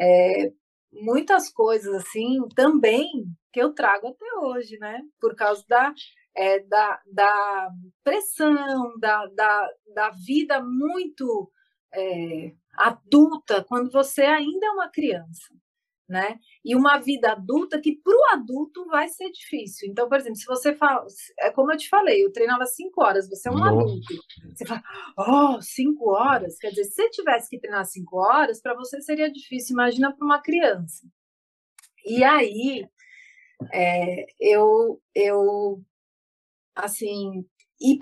Speaker 2: É, muitas coisas assim também que eu trago até hoje, né? Por causa da, é, da, da pressão, da, da, da vida muito é, adulta quando você ainda é uma criança né? E uma vida adulta que para o adulto vai ser difícil. Então, por exemplo, se você fala, é como eu te falei, eu treinava cinco horas, você é um Nossa. adulto. Você fala, oh, cinco horas? Quer dizer, se você tivesse que treinar cinco horas, para você seria difícil, imagina para uma criança. E aí, é, eu, eu, assim, e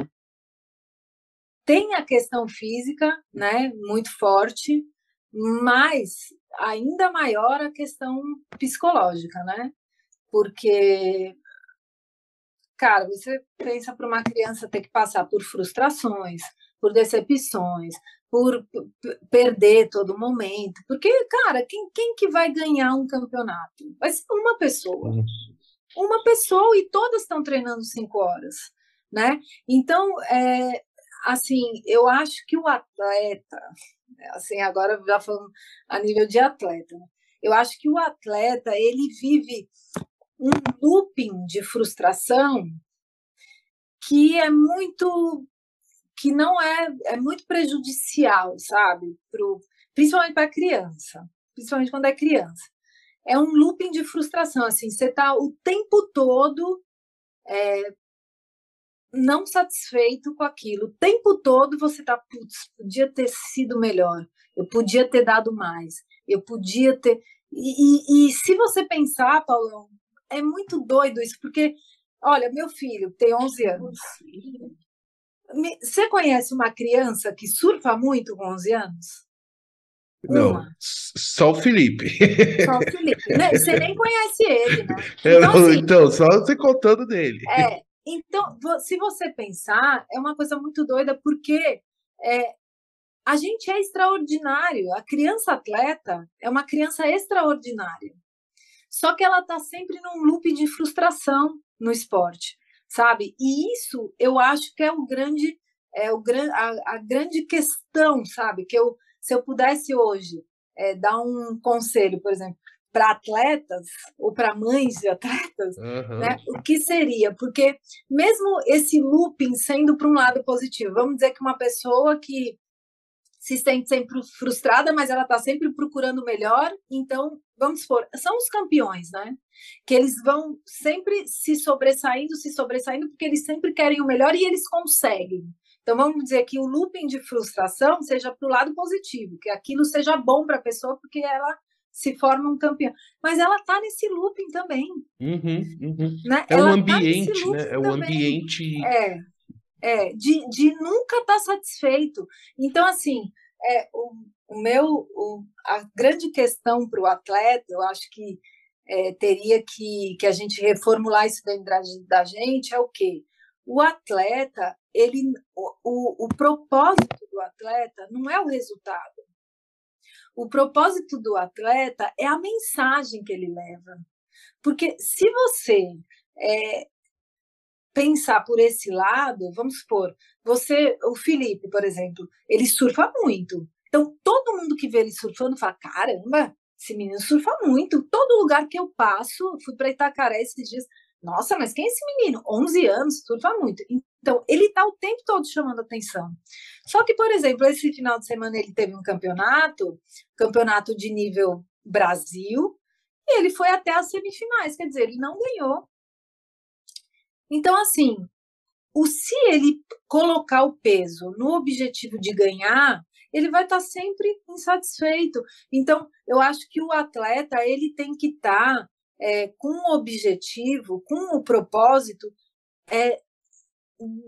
Speaker 2: tem a questão física, né, muito forte, mas ainda maior a questão psicológica, né? Porque, cara, você pensa para uma criança ter que passar por frustrações, por decepções, por perder todo momento. Porque, cara, quem, quem que vai ganhar um campeonato? Vai ser uma pessoa. Uma pessoa e todas estão treinando cinco horas, né? Então, é, assim, eu acho que o atleta, assim, agora já falando a nível de atleta. Né? Eu acho que o atleta ele vive um looping de frustração que é muito que não é é muito prejudicial, sabe? Pro, principalmente para criança, principalmente quando é criança. É um looping de frustração, assim, você está o tempo todo é, não satisfeito com aquilo. O tempo todo você está, putz, podia ter sido melhor, eu podia ter dado mais, eu podia ter. E, e, e, se você pensar, Paulão, é muito doido isso, porque, olha, meu filho tem 11 anos. Você conhece uma criança que surfa muito com 11 anos?
Speaker 1: Não, uma. só o Felipe.
Speaker 2: Só o Felipe. Né? Você nem conhece ele, né?
Speaker 1: Então, assim, então só você contando dele.
Speaker 2: É, então, se você pensar, é uma coisa muito doida, porque é, a gente é extraordinário. A criança atleta é uma criança extraordinária. Só que ela está sempre num loop de frustração no esporte, sabe? E isso eu acho que é o grande, é o, a, a grande questão, sabe? Que eu, se eu pudesse hoje é, dar um conselho, por exemplo, para atletas ou para mães de atletas, uhum. né, o que seria? Porque mesmo esse looping sendo para um lado positivo, vamos dizer que uma pessoa que se sente sempre frustrada, mas ela está sempre procurando melhor, então vamos supor, são os campeões, né? Que eles vão sempre se sobressaindo, se sobressaindo, porque eles sempre querem o melhor e eles conseguem. Então, vamos dizer que o looping de frustração seja para o lado positivo, que aquilo seja bom para a pessoa, porque ela se forma um campeão. Mas ela está nesse looping também.
Speaker 1: Uhum, uhum. Né? É o um tá ambiente, tá né? É o um ambiente.
Speaker 2: É, é de, de nunca estar tá satisfeito. Então, assim, é, o, o meu, o, a grande questão para o atleta, eu acho que é, teria que, que a gente reformular isso dentro da, da gente, é o quê? O atleta, ele, o, o, o propósito do atleta não é o resultado. O propósito do atleta é a mensagem que ele leva. Porque se você é, pensar por esse lado, vamos supor, você, o Felipe, por exemplo, ele surfa muito. Então, todo mundo que vê ele surfando fala: caramba, esse menino surfa muito. Todo lugar que eu passo, fui para Itacaré esses dias. Nossa, mas quem é esse menino? 11 anos, surfa muito. Então, ele está o tempo todo chamando atenção. Só que, por exemplo, esse final de semana ele teve um campeonato, campeonato de nível Brasil, e ele foi até as semifinais, quer dizer, ele não ganhou. Então, assim, o se ele colocar o peso no objetivo de ganhar, ele vai estar sempre insatisfeito. Então, eu acho que o atleta ele tem que estar é, com o objetivo, com o propósito é,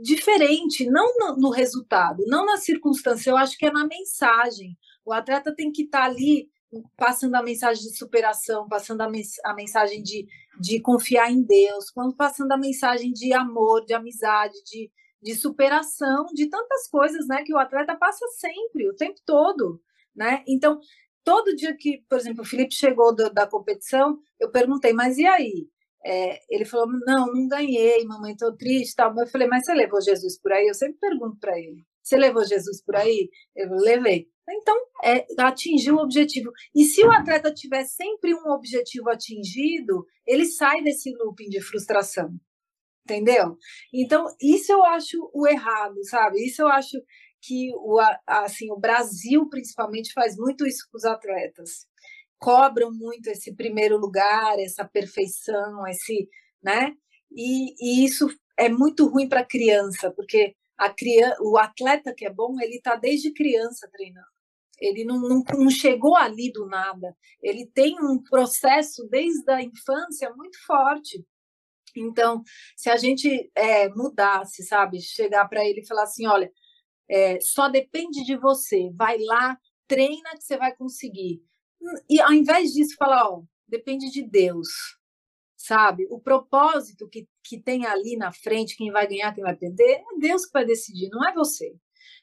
Speaker 2: diferente, não no, no, resultado, não na circunstância, eu acho que é na mensagem. O atleta tem que estar ali passando a mensagem de superação, passando a, mens a mensagem de, de confiar em Deus, passando a mensagem de amor, de amizade, de, de superação, de tantas coisas, né, que o atleta passa sempre, o tempo todo, né? Então, todo dia que, por exemplo, o Felipe chegou do, da competição, eu perguntei, mas e aí? É, ele falou, não, não ganhei, mamãe, estou triste, tal. Eu falei, mas você levou Jesus por aí? Eu sempre pergunto para ele, você levou Jesus por aí? Eu levei. Então, é, atingiu o objetivo. E se o atleta tiver sempre um objetivo atingido, ele sai desse looping de frustração. Entendeu? Então, isso eu acho o errado, sabe? Isso eu acho que o, assim, o Brasil, principalmente, faz muito isso com os atletas. Cobram muito esse primeiro lugar, essa perfeição, esse, né? E, e isso é muito ruim para a criança, porque a criança, o atleta que é bom, ele está desde criança treinando. Ele não, não, não, chegou ali do nada. Ele tem um processo desde a infância muito forte. Então, se a gente é, mudasse, sabe, chegar para ele e falar assim, olha, é, só depende de você, vai lá, treina que você vai conseguir. E ao invés disso, falar, ó, depende de Deus, sabe? O propósito que, que tem ali na frente, quem vai ganhar, quem vai perder, é Deus que vai decidir, não é você.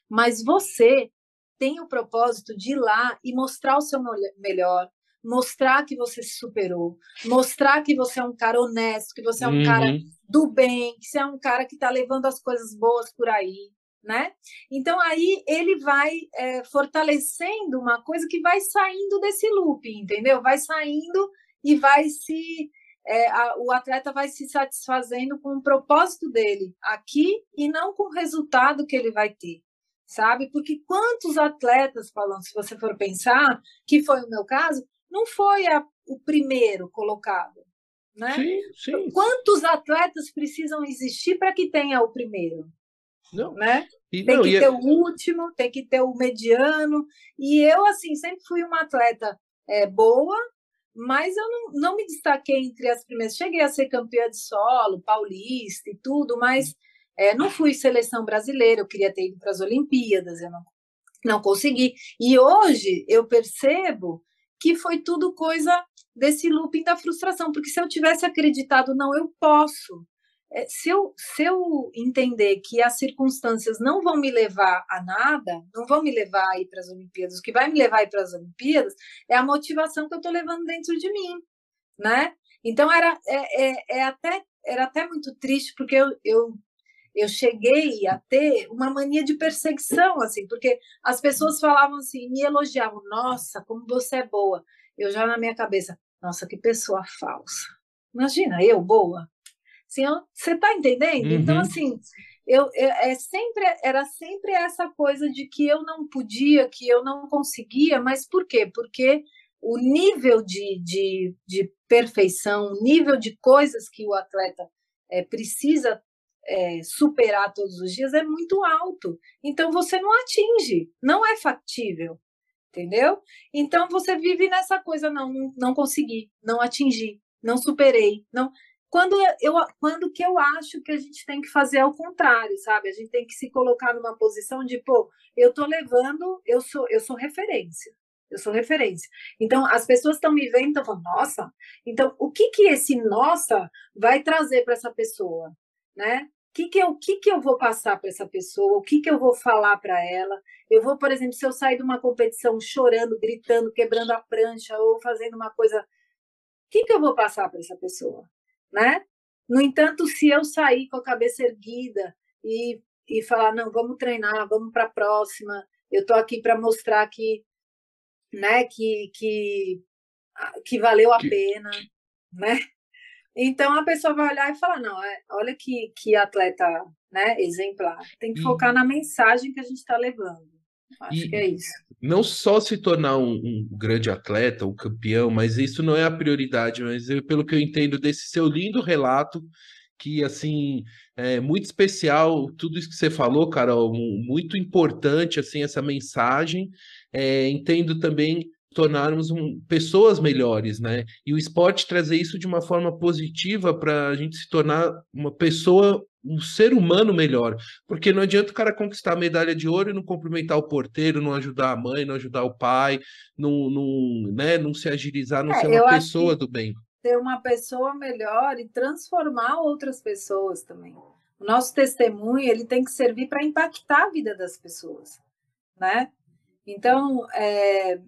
Speaker 2: Mas você tem o propósito de ir lá e mostrar o seu melhor, mostrar que você se superou, mostrar que você é um cara honesto, que você é um uhum. cara do bem, que você é um cara que está levando as coisas boas por aí, né? Então aí ele vai é, fortalecendo uma coisa que vai saindo desse loop, entendeu? Vai saindo e vai se é, a, o atleta vai se satisfazendo com o propósito dele aqui e não com o resultado que ele vai ter sabe? Porque quantos atletas, falando, se você for pensar, que foi o meu caso, não foi a, o primeiro colocado, né?
Speaker 1: Sim, sim.
Speaker 2: Quantos atletas precisam existir para que tenha o primeiro?
Speaker 1: Não.
Speaker 2: Né?
Speaker 1: E,
Speaker 2: tem
Speaker 1: não,
Speaker 2: que
Speaker 1: é
Speaker 2: ter é... o último, tem que ter o mediano. E eu, assim, sempre fui uma atleta é, boa, mas eu não, não me destaquei entre as primeiras. Cheguei a ser campeã de solo, paulista e tudo, mas é, não fui seleção brasileira, eu queria ter ido para as Olimpíadas, eu não, não consegui. E hoje eu percebo que foi tudo coisa desse looping da frustração, porque se eu tivesse acreditado, não, eu posso. É, se, eu, se eu entender que as circunstâncias não vão me levar a nada, não vão me levar a ir para as Olimpíadas, o que vai me levar a ir para as Olimpíadas é a motivação que eu estou levando dentro de mim, né? Então era, é, é, é até, era até muito triste, porque eu, eu eu cheguei a ter uma mania de perseguição, assim, porque as pessoas falavam assim, me elogiavam, nossa, como você é boa. Eu já na minha cabeça, nossa, que pessoa falsa. Imagina, eu boa. Assim, você está entendendo? Então, uhum. Então, assim, eu, eu, é sempre, era sempre essa coisa de que eu não podia, que eu não conseguia, mas por quê? Porque o nível de, de, de perfeição, o nível de coisas que o atleta é, precisa é, superar todos os dias é muito alto. Então você não atinge, não é factível, entendeu? Então você vive nessa coisa, não, não consegui, não atingi, não superei, não. Quando eu, quando que eu acho que a gente tem que fazer ao contrário, sabe? A gente tem que se colocar numa posição de, pô, eu tô levando, eu sou, eu sou referência. Eu sou referência. Então, as pessoas estão me vendo estão falando, nossa, então o que que esse nossa vai trazer para essa pessoa? né? O que, que, eu, que, que eu vou passar para essa pessoa? O que, que eu vou falar para ela? Eu vou, por exemplo, se eu sair de uma competição chorando, gritando, quebrando a prancha ou fazendo uma coisa, o que, que eu vou passar para essa pessoa? Né? No entanto, se eu sair com a cabeça erguida e, e falar, não, vamos treinar, vamos para a próxima, eu estou aqui para mostrar que, né, que, que, que valeu a que, pena, né? Então a pessoa vai olhar e falar: não, é, olha que, que atleta né, exemplar. Tem que focar na mensagem que a gente está levando. Acho e... que é isso.
Speaker 1: Não só se tornar um, um, grande atleta, um campeão, mas isso não é a prioridade. Mas eu, pelo que eu entendo desse seu lindo relato, que assim é muito especial tudo isso que você falou, Carol, muito importante assim essa mensagem. É, entendo também tornarmos um, pessoas melhores, né? E o esporte trazer isso de uma forma positiva para a gente se tornar uma pessoa, um ser humano melhor. Porque não adianta o cara conquistar a medalha de ouro e não cumprimentar o porteiro, não ajudar a mãe, não ajudar o pai, não, não, né, não se agilizar, não é, ser uma pessoa do bem.
Speaker 2: Ser uma pessoa melhor e transformar outras pessoas também. O nosso testemunho ele tem que servir para impactar a vida das pessoas, né? Então, é,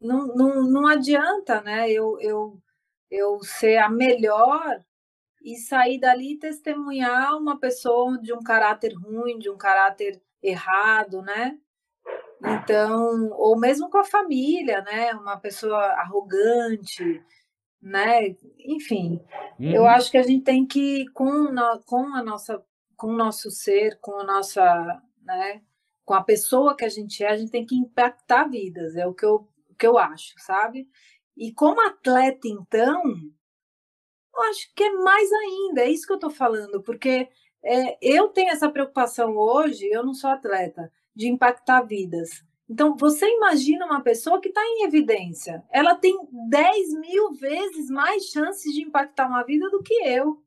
Speaker 2: não, não, não adianta né, eu, eu, eu ser a melhor e sair dali e testemunhar uma pessoa de um caráter ruim, de um caráter errado, né? Então, ou mesmo com a família, né? Uma pessoa arrogante, né? Enfim, uhum. eu acho que a gente tem que com, com a nossa com o nosso ser, com a nossa, né, com a pessoa que a gente é, a gente tem que impactar vidas. É o que eu que eu acho, sabe? E como atleta, então, eu acho que é mais ainda, é isso que eu estou falando, porque é, eu tenho essa preocupação hoje, eu não sou atleta, de impactar vidas. Então, você imagina uma pessoa que está em evidência, ela tem 10 mil vezes mais chances de impactar uma vida do que eu,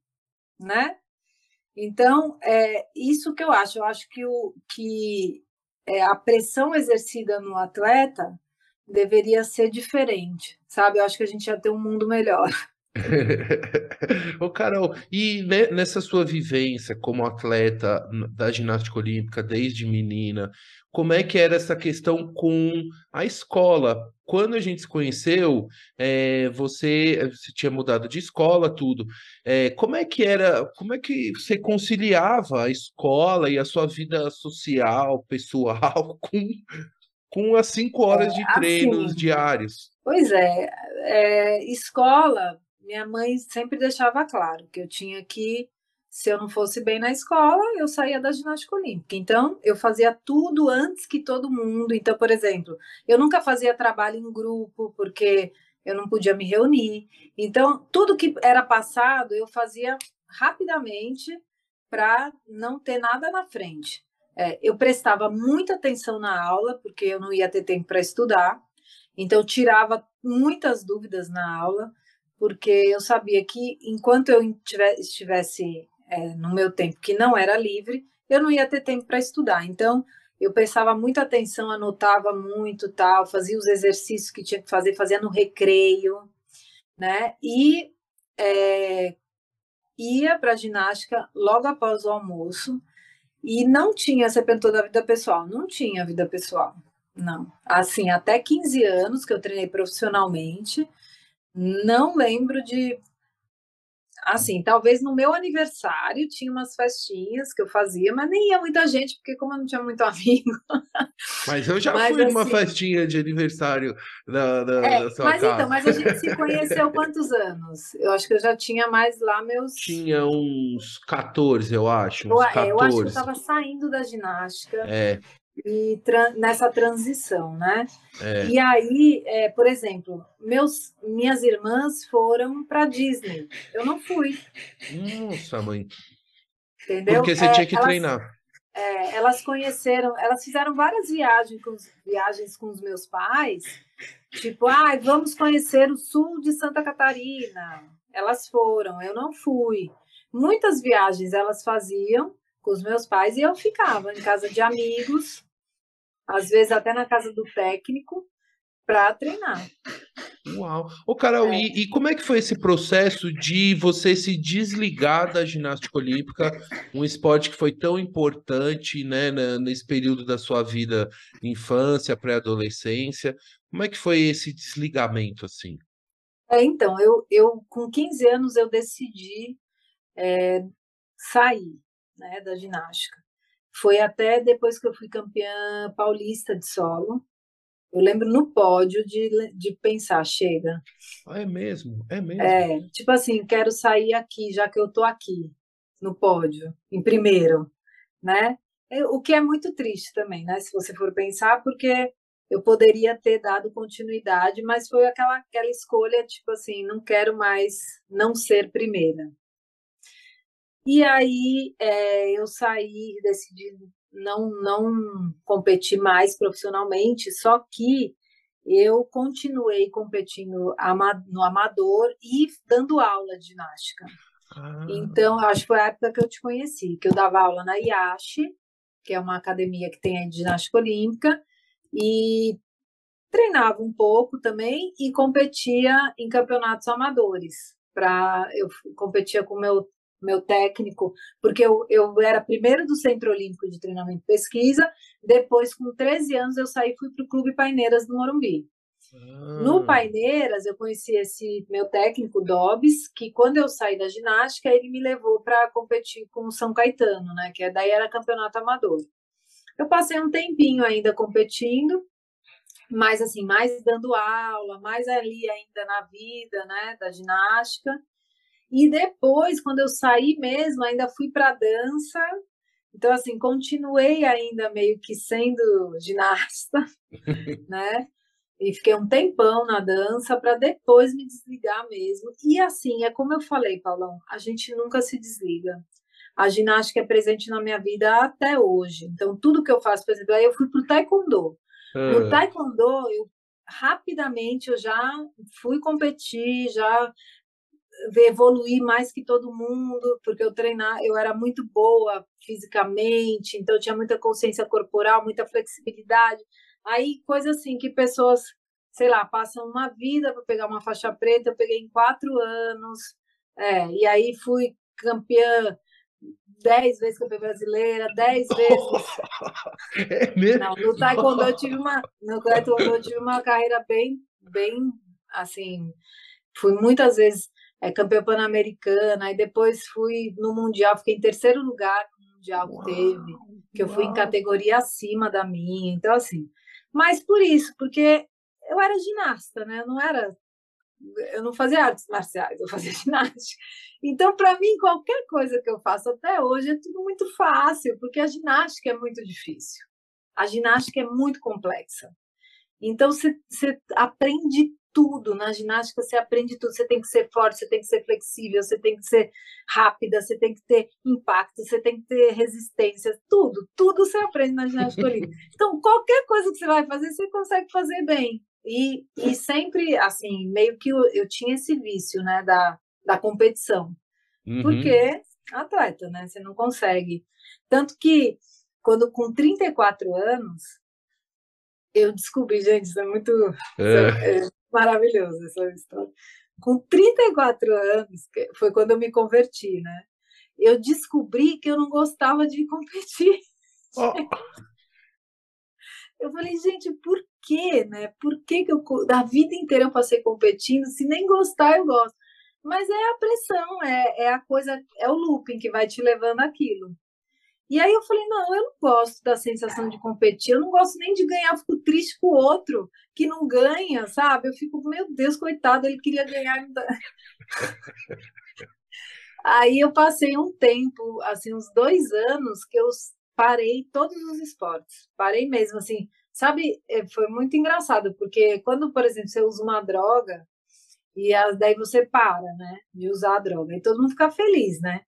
Speaker 2: né? Então, é isso que eu acho. Eu acho que, o, que é, a pressão exercida no atleta deveria ser diferente, sabe? Eu acho que a gente ia ter um mundo melhor.
Speaker 1: Ô Carol, e nessa sua vivência como atleta da ginástica olímpica desde menina, como é que era essa questão com a escola? Quando a gente se conheceu, é, você, você tinha mudado de escola, tudo. É, como é que era? Como é que você conciliava a escola e a sua vida social, pessoal, com com as cinco horas de é, treinos assim, diários.
Speaker 2: Pois é, é, escola, minha mãe sempre deixava claro que eu tinha que, se eu não fosse bem na escola, eu saía da ginástica olímpica. Então, eu fazia tudo antes que todo mundo. Então, por exemplo, eu nunca fazia trabalho em grupo, porque eu não podia me reunir. Então, tudo que era passado, eu fazia rapidamente para não ter nada na frente. É, eu prestava muita atenção na aula, porque eu não ia ter tempo para estudar, então tirava muitas dúvidas na aula, porque eu sabia que enquanto eu estivesse é, no meu tempo que não era livre, eu não ia ter tempo para estudar. Então, eu prestava muita atenção, anotava muito, tal, fazia os exercícios que tinha que fazer, fazia no recreio, né? E é, ia para a ginástica logo após o almoço. E não tinha, você da vida pessoal, não tinha vida pessoal, não. Assim, até 15 anos que eu treinei profissionalmente, não lembro de Assim, talvez no meu aniversário tinha umas festinhas que eu fazia, mas nem ia muita gente, porque como eu não tinha muito amigo.
Speaker 1: Mas eu já mas, fui assim, numa festinha de aniversário da, da,
Speaker 2: é,
Speaker 1: da sua
Speaker 2: mas
Speaker 1: casa.
Speaker 2: então, mas a gente se conheceu quantos anos? Eu acho que eu já tinha mais lá meus.
Speaker 1: Tinha uns 14, eu acho.
Speaker 2: Uns eu, 14. É, eu acho que eu estava saindo da ginástica.
Speaker 1: É.
Speaker 2: e tra nessa transição, né? É. E aí, é, por exemplo, meus, minhas irmãs foram para Disney. Eu não fui.
Speaker 1: Nossa, mãe.
Speaker 2: Entendeu?
Speaker 1: Porque você é, tinha que elas, treinar.
Speaker 2: É, elas conheceram, elas fizeram várias viagens com, viagens com os meus pais, tipo, ah, vamos conhecer o sul de Santa Catarina. Elas foram, eu não fui. Muitas viagens elas faziam com os meus pais e eu ficava em casa de amigos, às vezes até na casa do técnico, para treinar.
Speaker 1: Uau! Ô, Carol, é. e, e, como é que foi esse processo de você se desligar da ginástica olímpica, um esporte que foi tão importante, né, nesse período da sua vida, infância, pré-adolescência? Como é que foi esse desligamento, assim?
Speaker 2: É, então, eu, eu com 15 anos eu decidi é, sair né, da ginástica. Foi até depois que eu fui campeã paulista de solo, eu lembro no pódio de, de pensar, chega.
Speaker 1: Ah, é mesmo? É mesmo?
Speaker 2: É, tipo assim, quero sair aqui, já que eu tô aqui, no pódio, em primeiro, né? O que é muito triste também, né? Se você for pensar, porque eu poderia ter dado continuidade, mas foi aquela, aquela escolha, tipo assim, não quero mais não ser primeira. E aí é, eu saí, decidi não, não competi mais profissionalmente, só que eu continuei competindo no amador e dando aula de ginástica. Ah. Então, acho que foi a época que eu te conheci, que eu dava aula na IASH, que é uma academia que tem de ginástica olímpica, e treinava um pouco também e competia em campeonatos amadores. Pra, eu competia com meu meu técnico, porque eu, eu era primeiro do Centro Olímpico de Treinamento e Pesquisa, depois, com 13 anos, eu saí e fui para o Clube Paineiras do Morumbi. Ah. No Paineiras, eu conheci esse meu técnico, Dobbs, que quando eu saí da ginástica, ele me levou para competir com o São Caetano, né? Que daí era campeonato amador. Eu passei um tempinho ainda competindo, mas assim, mais dando aula, mais ali ainda na vida, né, da ginástica. E depois, quando eu saí mesmo, ainda fui para dança. Então, assim, continuei ainda meio que sendo ginasta, né? E fiquei um tempão na dança para depois me desligar mesmo. E assim, é como eu falei, Paulão, a gente nunca se desliga. A ginástica é presente na minha vida até hoje. Então, tudo que eu faço, por exemplo, aí eu fui para o taekwondo. No ah. taekwondo, eu rapidamente eu já fui competir, já evoluir mais que todo mundo, porque eu treinar, eu era muito boa fisicamente, então eu tinha muita consciência corporal, muita flexibilidade. Aí, coisa assim que pessoas, sei lá, passam uma vida para pegar uma faixa preta, eu peguei em quatro anos, é, e aí fui campeã dez vezes campeã brasileira, dez vezes.
Speaker 1: É mesmo?
Speaker 2: Não, no taekwondo eu tive uma, no taekwondo eu tive uma carreira bem, bem, assim, fui muitas vezes é, campeã pan-americana, e depois fui no Mundial, fiquei em terceiro lugar no Mundial que teve, que eu fui em categoria acima da minha, então assim, mas por isso, porque eu era ginasta, né, eu não era, eu não fazia artes marciais, eu fazia ginástica, então para mim qualquer coisa que eu faço até hoje é tudo muito fácil, porque a ginástica é muito difícil, a ginástica é muito complexa, então você aprende tudo. Na ginástica você aprende tudo. Você tem que ser forte, você tem que ser flexível, você tem que ser rápida, você tem que ter impacto, você tem que ter resistência. Tudo, tudo você aprende na ginástica olímpica. Então, qualquer coisa que você vai fazer, você consegue fazer bem. E, e sempre, assim, meio que eu, eu tinha esse vício, né, da, da competição. Uhum. Porque atleta, né, você não consegue. Tanto que, quando com 34 anos, eu descobri, gente, isso é muito. É. Maravilhoso essa história. Com 34 anos, foi quando eu me converti, né? Eu descobri que eu não gostava de competir. Oh. Eu falei, gente, por quê, né? Por que, que eu, da vida inteira eu passei competindo, se nem gostar eu gosto? Mas é a pressão, é, é a coisa, é o looping que vai te levando aquilo. E aí eu falei, não, eu não gosto da sensação de competir, eu não gosto nem de ganhar, eu fico triste com o outro que não ganha, sabe? Eu fico, meu Deus, coitado, ele queria ganhar. aí eu passei um tempo, assim, uns dois anos, que eu parei todos os esportes, parei mesmo, assim, sabe, é, foi muito engraçado, porque quando, por exemplo, você usa uma droga, e daí você para, né, de usar a droga, e todo mundo fica feliz, né,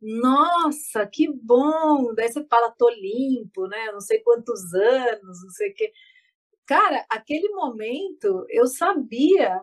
Speaker 2: nossa, que bom, daí você fala, tô limpo, né, não sei quantos anos, não sei o que, cara, aquele momento, eu sabia,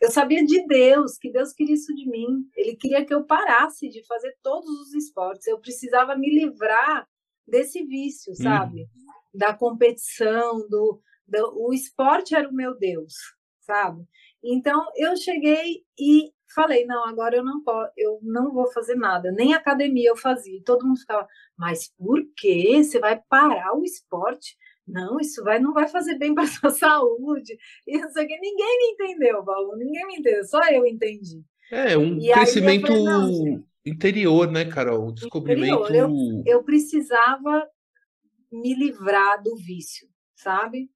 Speaker 2: eu sabia de Deus, que Deus queria isso de mim. Ele queria que eu parasse de fazer todos os esportes. Eu precisava me livrar desse vício, sabe? Uhum. Da competição, do, do, o esporte era o meu Deus, sabe? Então eu cheguei e falei, não, agora eu não posso, eu não vou fazer nada, nem academia eu fazia. todo mundo ficava, mas por que você vai parar o esporte? não, isso vai, não vai fazer bem para sua saúde. E não sei o que. Ninguém me entendeu, Paulo. Ninguém me entendeu, só eu entendi.
Speaker 1: É, um e crescimento falei, interior, né, Carol? Um descobrimento.
Speaker 2: Eu, eu precisava me livrar do vício, sabe?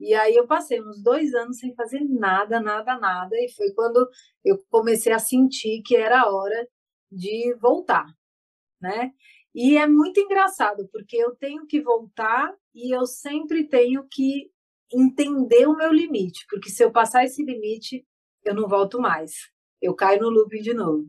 Speaker 2: E aí eu passei uns dois anos sem fazer nada, nada, nada. E foi quando eu comecei a sentir que era hora de voltar, né? E é muito engraçado, porque eu tenho que voltar e eu sempre tenho que entender o meu limite, porque se eu passar esse limite, eu não volto mais. Eu caio no looping de novo.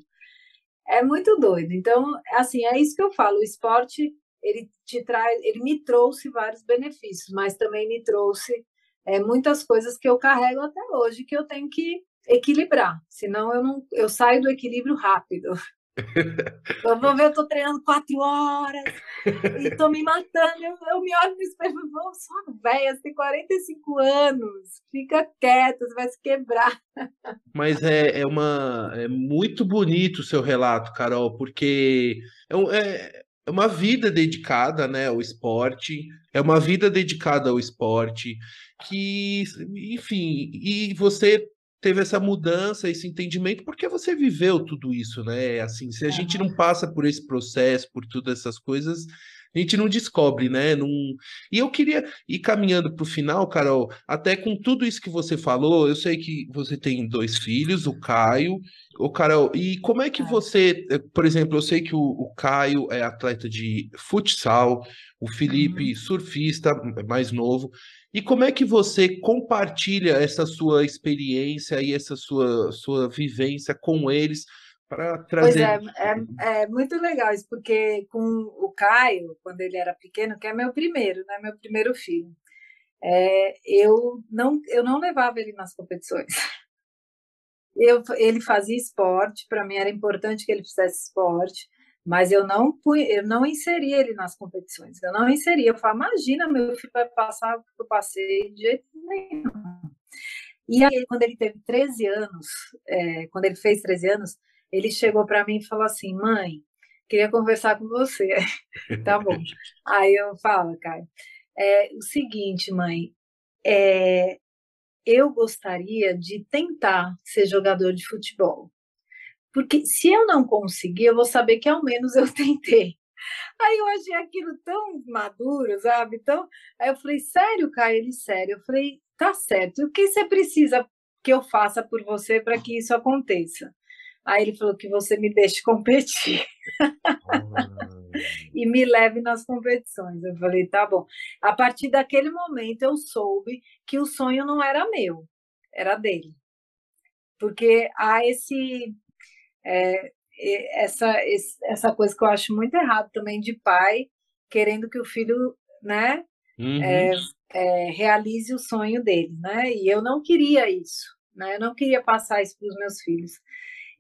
Speaker 2: É muito doido. Então, assim, é isso que eu falo. O esporte, ele te traz, ele me trouxe vários benefícios, mas também me trouxe é, muitas coisas que eu carrego até hoje que eu tenho que equilibrar. Senão eu não, eu saio do equilíbrio rápido. Eu vou ver, eu tô treinando quatro horas e tô me matando. Eu, eu me olho no espelho e falo, sua velha, você tem 45 anos, fica quieta, você vai se quebrar.
Speaker 1: Mas é, é, uma, é muito bonito o seu relato, Carol, porque é, é, é uma vida dedicada né, ao esporte, é uma vida dedicada ao esporte, que, enfim, e você teve essa mudança, esse entendimento, porque você viveu tudo isso, né? Assim, se a gente não passa por esse processo, por todas essas coisas, a gente não descobre, né? Não... E eu queria ir caminhando para o final, Carol, até com tudo isso que você falou, eu sei que você tem dois filhos, o Caio, o Carol, e como é que você, eh, por exemplo, eu sei que o, o Caio é atleta de futsal, o Felipe, uhum. surfista, mais novo. E como é que você compartilha essa sua experiência e essa sua, sua vivência com eles para trazer.
Speaker 2: Pois é, é, é, muito legal isso, porque com o Caio, quando ele era pequeno, que é meu primeiro, né, meu primeiro filho, é, eu, não, eu não levava ele nas competições. Eu, ele fazia esporte, para mim era importante que ele fizesse esporte, mas eu não eu não inseri ele nas competições, eu não inseri. Eu falo, imagina, meu filho vai passar o que eu passei de jeito nenhum. E aí, quando ele teve 13 anos, é, quando ele fez 13 anos, ele chegou para mim e falou assim: mãe, queria conversar com você. tá bom. Aí eu falo, Caio, é o seguinte, mãe, é, eu gostaria de tentar ser jogador de futebol. Porque se eu não conseguir, eu vou saber que ao menos eu tentei. Aí eu achei aquilo tão maduro, sabe? Então, aí eu falei, sério, Caio? Ele, sério. Eu falei, tá certo. O que você precisa que eu faça por você para que isso aconteça? Aí ele falou que você me deixe competir. e me leve nas competições. Eu falei, tá bom. A partir daquele momento eu soube que o sonho não era meu, era dele. Porque há esse é, essa, essa coisa que eu acho muito errado também de pai querendo que o filho, né, uhum. é, é, realize o sonho dele, né? E eu não queria isso, né? Eu não queria passar isso para os meus filhos.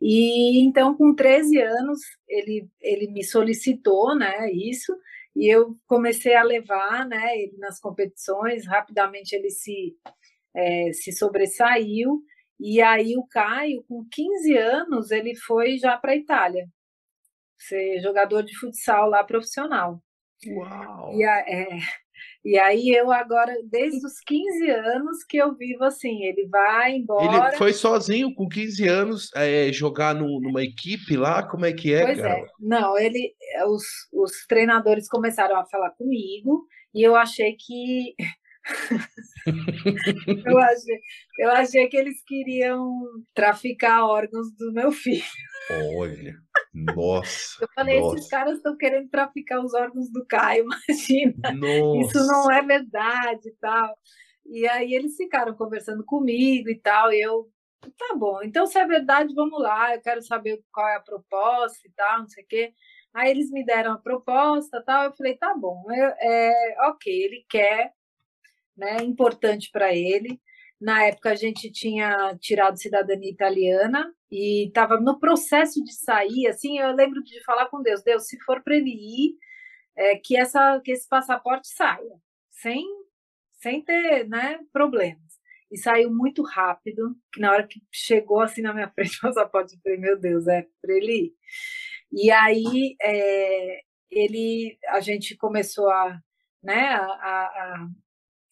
Speaker 2: E então, com 13 anos, ele, ele me solicitou, né, isso, e eu comecei a levar, né, ele nas competições, rapidamente ele se, é, se sobressaiu, e aí o Caio, com 15 anos, ele foi já para a Itália, ser jogador de futsal lá profissional.
Speaker 1: Uau!
Speaker 2: E, é, e aí eu agora, desde os 15 anos que eu vivo assim, ele vai embora.
Speaker 1: Ele foi sozinho com 15 anos é, jogar no, numa equipe lá? Como é que é?
Speaker 2: Pois
Speaker 1: cara?
Speaker 2: é. Não, ele, os, os treinadores começaram a falar comigo e eu achei que eu, achei, eu achei que eles queriam traficar órgãos do meu filho.
Speaker 1: Olha, nossa.
Speaker 2: Eu falei,
Speaker 1: nossa.
Speaker 2: esses caras estão querendo traficar os órgãos do Caio, imagina.
Speaker 1: Nossa.
Speaker 2: Isso não é verdade e tal. E aí eles ficaram conversando comigo e tal, e eu, tá bom, então se é verdade, vamos lá, eu quero saber qual é a proposta e tal, não sei o quê. Aí eles me deram a proposta tal, eu falei, tá bom, eu, é, ok, ele quer, né, importante para ele. Na época a gente tinha tirado cidadania italiana e estava no processo de sair, assim, eu lembro de falar com Deus, Deus, se for para ele ir, é, que, essa, que esse passaporte saia, sem, sem ter né, problemas. E saiu muito rápido, na hora que chegou assim na minha frente o passaporte, eu falei, meu Deus, é para ele ir. E aí é, ele, a gente começou a, né, a, a,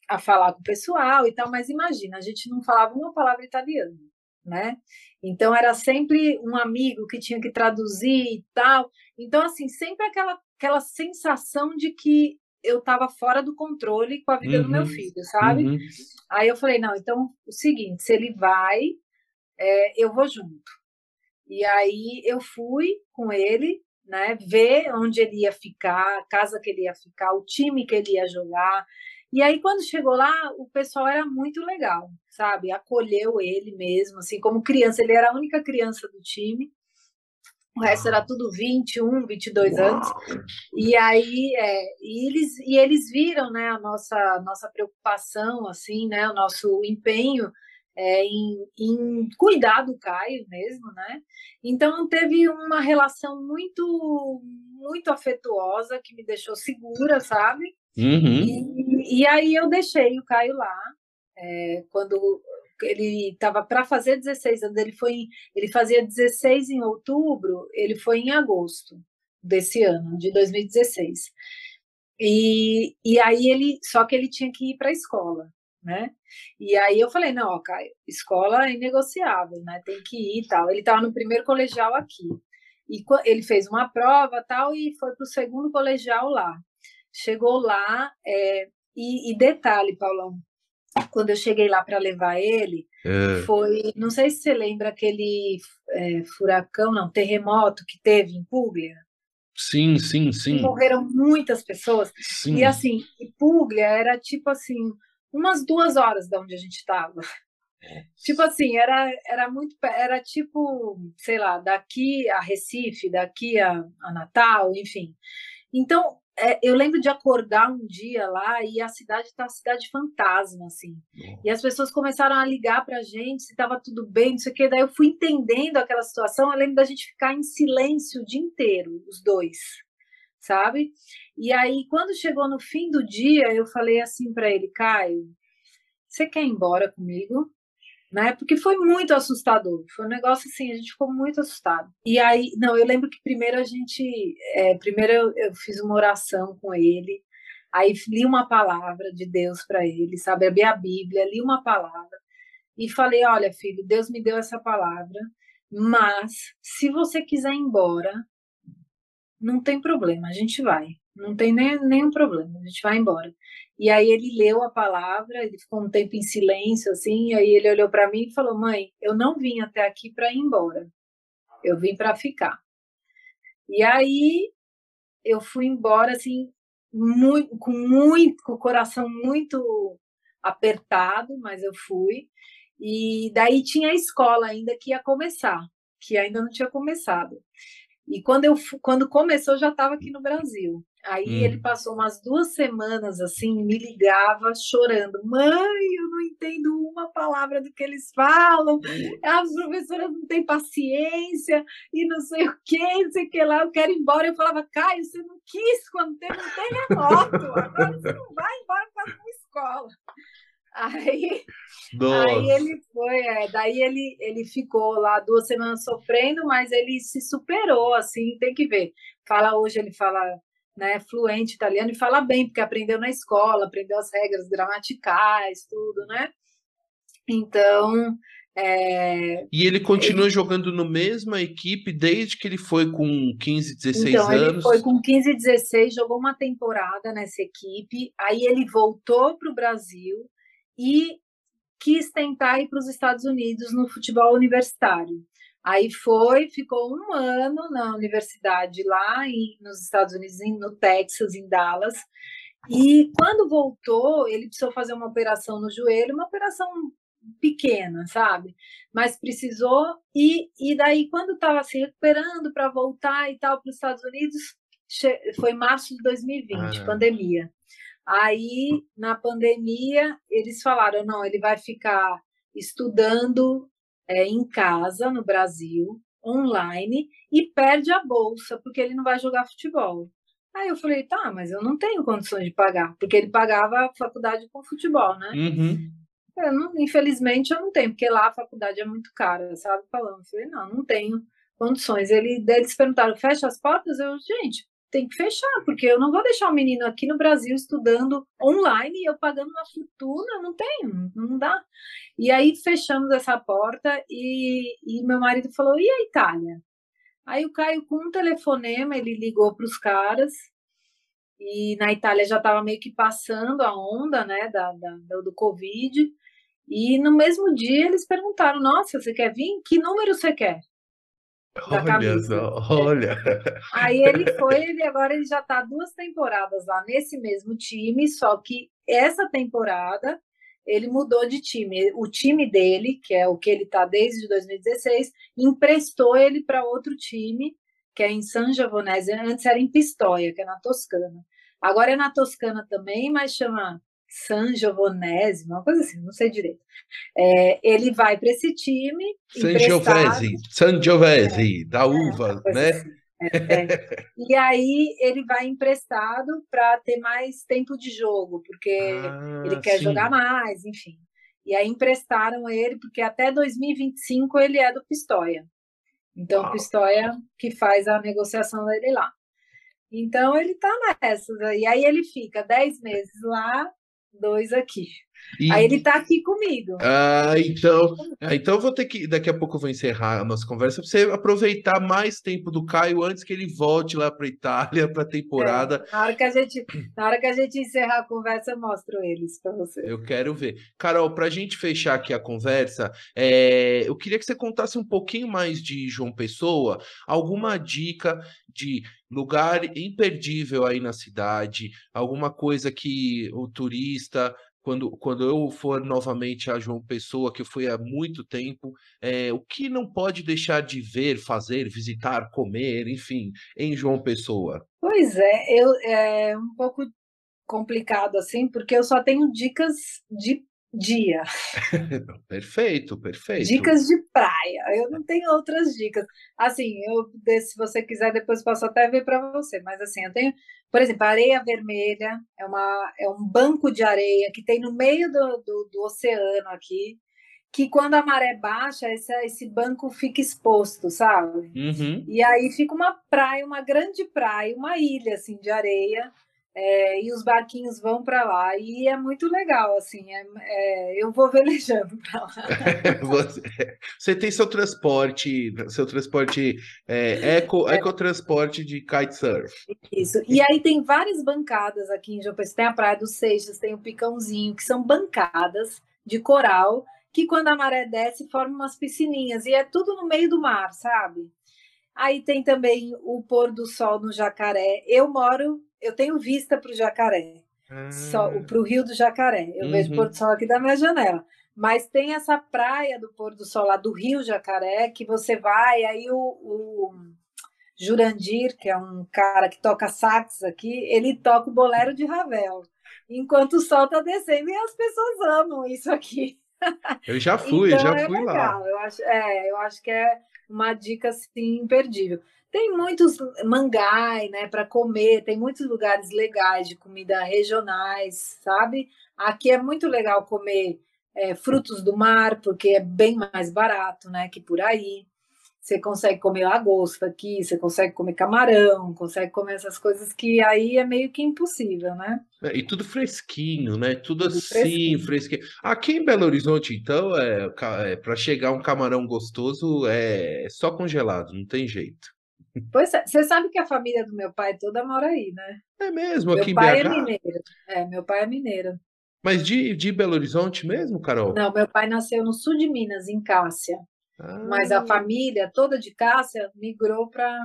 Speaker 2: a falar com o pessoal e tal, mas imagina, a gente não falava uma palavra italiana, né? Então era sempre um amigo que tinha que traduzir e tal. Então assim, sempre aquela aquela sensação de que eu estava fora do controle com a vida uhum, do meu uhum. filho, sabe? Uhum. Aí eu falei, não, então o seguinte, se ele vai, é, eu vou junto. E aí eu fui com ele, né, ver onde ele ia ficar, a casa que ele ia ficar, o time que ele ia jogar. E aí quando chegou lá, o pessoal era muito legal, sabe? Acolheu ele mesmo, assim, como criança, ele era a única criança do time. O resto era tudo 21, 22 Uau. anos. E aí, é, e eles, e eles viram, né, a nossa, nossa preocupação, assim, né, o nosso empenho é, em, em, cuidar do Caio mesmo, né? Então teve uma relação muito muito afetuosa que me deixou segura, sabe?
Speaker 1: Uhum.
Speaker 2: E, e, aí eu deixei o Caio lá é, quando ele estava para fazer 16 anos, ele foi ele fazia 16 em outubro, ele foi em agosto desse ano, de 2016. E, e aí ele, só que ele tinha que ir para a escola né? E aí eu falei, não, ó, Caio, escola é inegociável, né? Tem que ir e tal. Ele estava no primeiro colegial aqui. E ele fez uma prova tal e foi para o segundo colegial lá. Chegou lá, é, e, e, detalhe, Paulão, quando eu cheguei lá para levar ele, é. foi, não sei se você lembra aquele é, furacão, não, terremoto que teve em Puglia.
Speaker 1: Sim, sim, sim.
Speaker 2: morreram muitas pessoas.
Speaker 1: Sim.
Speaker 2: E assim, Puglia era tipo assim, umas duas horas de onde a gente estava. Tipo assim, era, era muito. Era tipo, sei lá, daqui a Recife, daqui a, a Natal, enfim. Então, é, eu lembro de acordar um dia lá e a cidade tá uma cidade fantasma, assim. E as pessoas começaram a ligar pra gente se estava tudo bem, não sei o quê. Daí eu fui entendendo aquela situação. Eu lembro da gente ficar em silêncio o dia inteiro, os dois, sabe? E aí, quando chegou no fim do dia, eu falei assim para ele, Caio, você quer ir embora comigo? Né? Porque foi muito assustador. Foi um negócio assim, a gente ficou muito assustado. E aí, não, eu lembro que primeiro a gente, é, primeiro eu, eu fiz uma oração com ele, aí li uma palavra de Deus para ele, sabe? Abri a Bíblia, li uma palavra e falei: Olha, filho, Deus me deu essa palavra, mas se você quiser ir embora, não tem problema, a gente vai. Não tem nem, nenhum problema, a gente vai embora. E aí ele leu a palavra, ele ficou um tempo em silêncio, assim, aí ele olhou para mim e falou: Mãe, eu não vim até aqui para ir embora, eu vim para ficar. E aí eu fui embora, assim, muito, com muito, com o coração muito apertado, mas eu fui. E daí tinha a escola ainda que ia começar, que ainda não tinha começado. E quando eu quando começou, eu já estava aqui no Brasil. Aí hum. ele passou umas duas semanas assim, me ligava chorando: Mãe, eu não entendo uma palavra do que eles falam, as professoras não têm paciência e não sei o que, não sei o que lá, eu quero ir embora. Eu falava: Caio, você não quis quando teve um terremoto, agora você não vai embora para a escola. Aí, aí ele foi, é, daí ele, ele ficou lá duas semanas sofrendo, mas ele se superou, assim, tem que ver. Fala hoje, ele fala né, fluente italiano e fala bem, porque aprendeu na escola, aprendeu as regras gramaticais, tudo, né? Então. É...
Speaker 1: E ele continua ele... jogando no mesma equipe desde que ele foi com 15, 16
Speaker 2: então,
Speaker 1: anos?
Speaker 2: Ele foi com 15, 16, jogou uma temporada nessa equipe, aí ele voltou para o Brasil e quis tentar ir para os Estados Unidos no futebol universitário. Aí foi, ficou um ano na universidade lá em, nos Estados Unidos, no Texas, em Dallas. E quando voltou, ele precisou fazer uma operação no joelho, uma operação pequena, sabe? Mas precisou. E, e daí, quando estava se recuperando para voltar e tal para os Estados Unidos, foi março de 2020, ah. pandemia. Aí, na pandemia, eles falaram: não, ele vai ficar estudando é, em casa, no Brasil, online, e perde a bolsa, porque ele não vai jogar futebol. Aí eu falei: tá, mas eu não tenho condições de pagar, porque ele pagava a faculdade com futebol, né?
Speaker 1: Uhum.
Speaker 2: Eu não, infelizmente eu não tenho, porque lá a faculdade é muito cara, sabe? Falando, eu falei: não, não tenho condições. Ele, eles perguntaram: fecha as portas? Eu, gente, tem que fechar, porque eu não vou deixar o menino aqui no Brasil estudando online e eu pagando uma fortuna, não tenho, não dá. E aí fechamos essa porta e, e meu marido falou: e a Itália? Aí o Caio, com um telefonema, ele ligou para os caras e na Itália já estava meio que passando a onda né, da, da, do Covid. E no mesmo dia eles perguntaram: Nossa, você quer vir? Que número você quer?
Speaker 1: Da Olha camisa. olha.
Speaker 2: Aí ele foi, ele agora ele já está duas temporadas lá nesse mesmo time, só que essa temporada ele mudou de time. O time dele, que é o que ele está desde 2016, emprestou ele para outro time, que é em San Giovannese. Antes era em Pistoia, que é na Toscana. Agora é na Toscana também, mas chama San Giovannese, uma coisa assim, não sei direito. É, ele vai para esse time.
Speaker 1: Sangiovese, Sangiovese, é, da é, uva, é, né? Assim.
Speaker 2: É, e aí ele vai emprestado para ter mais tempo de jogo, porque ah, ele quer sim. jogar mais, enfim. E aí emprestaram ele, porque até 2025 ele é do Pistoia. Então, o Pistoia que faz a negociação dele lá. Então, ele está nessas. E aí ele fica 10 meses lá, dois aqui. E... Aí ele tá aqui comigo.
Speaker 1: Ah, então, ah, então eu vou ter que. Daqui a pouco eu vou encerrar a nossa conversa para você aproveitar mais tempo do Caio antes que ele volte lá para Itália para a temporada.
Speaker 2: É, na, hora que a gente, na hora que a gente encerrar a conversa, eu mostro eles para você.
Speaker 1: Eu quero ver. Carol, para a gente fechar aqui a conversa, é, eu queria que você contasse um pouquinho mais de João Pessoa, alguma dica de lugar imperdível aí na cidade, alguma coisa que o turista quando, quando eu for novamente a João Pessoa, que eu fui há muito tempo, é, o que não pode deixar de ver, fazer, visitar, comer, enfim, em João Pessoa?
Speaker 2: Pois é, eu, é um pouco complicado assim, porque eu só tenho dicas de dia.
Speaker 1: perfeito, perfeito.
Speaker 2: Dicas de praia. Eu não tenho outras dicas. Assim, eu se você quiser depois posso até ver para você, mas assim, eu tenho, por exemplo, areia vermelha é uma é um banco de areia que tem no meio do, do, do oceano aqui, que quando a maré baixa, esse, esse banco fica exposto, sabe?
Speaker 1: Uhum.
Speaker 2: E aí fica uma praia, uma grande praia, uma ilha assim de areia é, e os barquinhos vão para lá. E é muito legal assim é, é, eu vou velejando para lá.
Speaker 1: Você, você, tem seu transporte seu transporte é, eco é. ecotransporte de kitesurf.
Speaker 2: Isso. E aí tem várias bancadas aqui em João Pessoa. Tem a praia dos Seixas tem o Picãozinho que são bancadas de coral que quando a maré desce formam umas piscininhas. E é tudo no meio do mar sabe? Aí tem também o pôr do sol no Jacaré. Eu moro eu tenho vista para o jacaré, ah. para o rio do jacaré. Eu uhum. vejo o pôr do sol aqui da minha janela. Mas tem essa praia do pôr do sol lá do rio Jacaré, que você vai, aí o, o Jurandir, que é um cara que toca sax aqui, ele toca o bolero de Ravel, enquanto o sol está descendo e as pessoas amam isso aqui.
Speaker 1: Eu já fui, então, já é fui legal.
Speaker 2: lá. Eu acho, é, eu acho que é uma dica assim, imperdível. Tem muitos mangai, né, para comer, tem muitos lugares legais de comida regionais, sabe? Aqui é muito legal comer é, frutos do mar, porque é bem mais barato, né, que por aí. Você consegue comer lagosta aqui, você consegue comer camarão, consegue comer essas coisas que aí é meio que impossível, né?
Speaker 1: É, e tudo fresquinho, né? Tudo, tudo assim, fresquinho. fresquinho. Aqui em Belo Horizonte, então, é, é para chegar um camarão gostoso é só congelado, não tem jeito.
Speaker 2: Pois é, você sabe que a família do meu pai toda mora aí, né?
Speaker 1: É mesmo,
Speaker 2: meu
Speaker 1: aqui
Speaker 2: pai
Speaker 1: em BH?
Speaker 2: é mineiro. É, meu pai é mineiro.
Speaker 1: Mas de, de Belo Horizonte mesmo, Carol?
Speaker 2: Não, meu pai nasceu no sul de Minas, em Cássia. Ah. Mas a família toda de Cássia migrou para.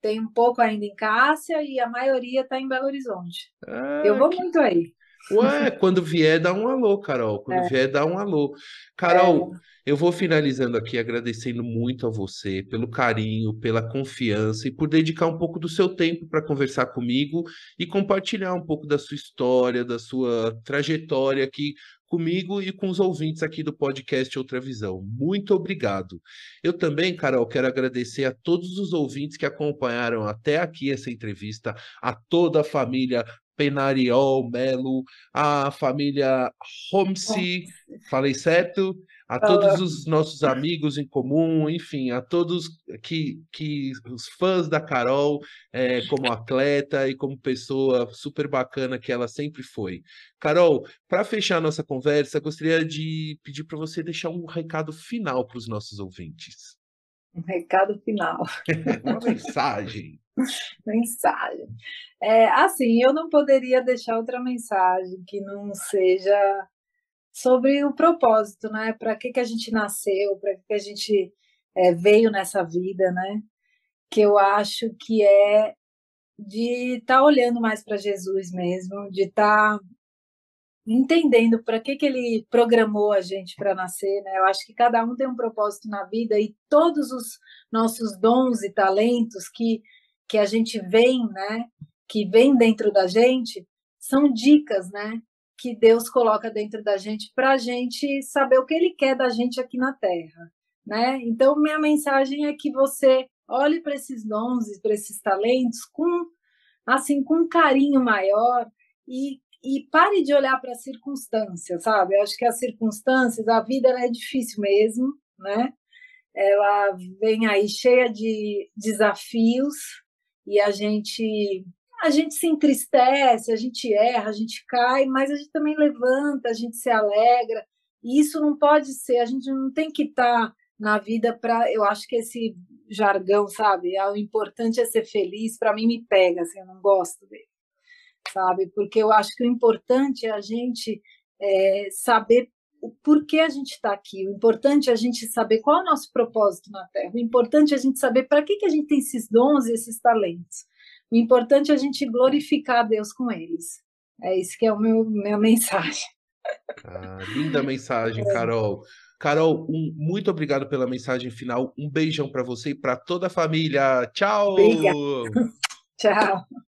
Speaker 2: Tem um pouco ainda em Cássia e a maioria está em Belo Horizonte. Ah, eu vou que... muito aí.
Speaker 1: Ué, quando vier, dá um alô, Carol. Quando é. vier, dá um alô. Carol, é. eu vou finalizando aqui agradecendo muito a você pelo carinho, pela confiança e por dedicar um pouco do seu tempo para conversar comigo e compartilhar um pouco da sua história, da sua trajetória aqui comigo e com os ouvintes aqui do podcast Outra Visão. Muito obrigado. Eu também, Carol, quero agradecer a todos os ouvintes que acompanharam até aqui essa entrevista, a toda a família Penariol, Melo, a família Homsi, falei certo? A todos os nossos amigos em comum, enfim, a todos que, que os fãs da Carol, é, como atleta e como pessoa super bacana que ela sempre foi. Carol, para fechar nossa conversa, gostaria de pedir para você deixar um recado final para os nossos ouvintes.
Speaker 2: Um recado final.
Speaker 1: Uma mensagem.
Speaker 2: mensagem. É, assim, eu não poderia deixar outra mensagem que não seja sobre o propósito, né? Para que, que a gente nasceu, para que, que a gente é, veio nessa vida, né? Que eu acho que é de estar tá olhando mais para Jesus mesmo, de estar tá entendendo para que, que ele programou a gente para nascer, né? Eu acho que cada um tem um propósito na vida e todos os nossos dons e talentos que, que a gente vem, né? Que vem dentro da gente, são dicas, né? Que Deus coloca dentro da gente para a gente saber o que Ele quer da gente aqui na Terra, né? Então minha mensagem é que você olhe para esses dons e para esses talentos com assim com um carinho maior e e pare de olhar para as circunstâncias, sabe? Eu acho que as circunstâncias, a vida é difícil mesmo, né? Ela vem aí cheia de desafios e a gente a gente se entristece, a gente erra, a gente cai, mas a gente também levanta, a gente se alegra. E isso não pode ser, a gente não tem que estar tá na vida para, eu acho que esse jargão, sabe? Ah, o importante é ser feliz, para mim me pega, assim, eu não gosto dele sabe? Porque eu acho que o importante é a gente é, saber o porquê a gente está aqui. O importante é a gente saber qual é o nosso propósito na Terra. O importante é a gente saber para que, que a gente tem esses dons e esses talentos. O importante é a gente glorificar a Deus com eles. É isso que é o meu minha mensagem.
Speaker 1: Ah, linda mensagem, é. Carol. Carol, um, muito obrigado pela mensagem final. Um beijão para você e para toda a família. Tchau.
Speaker 2: Obrigada. Tchau.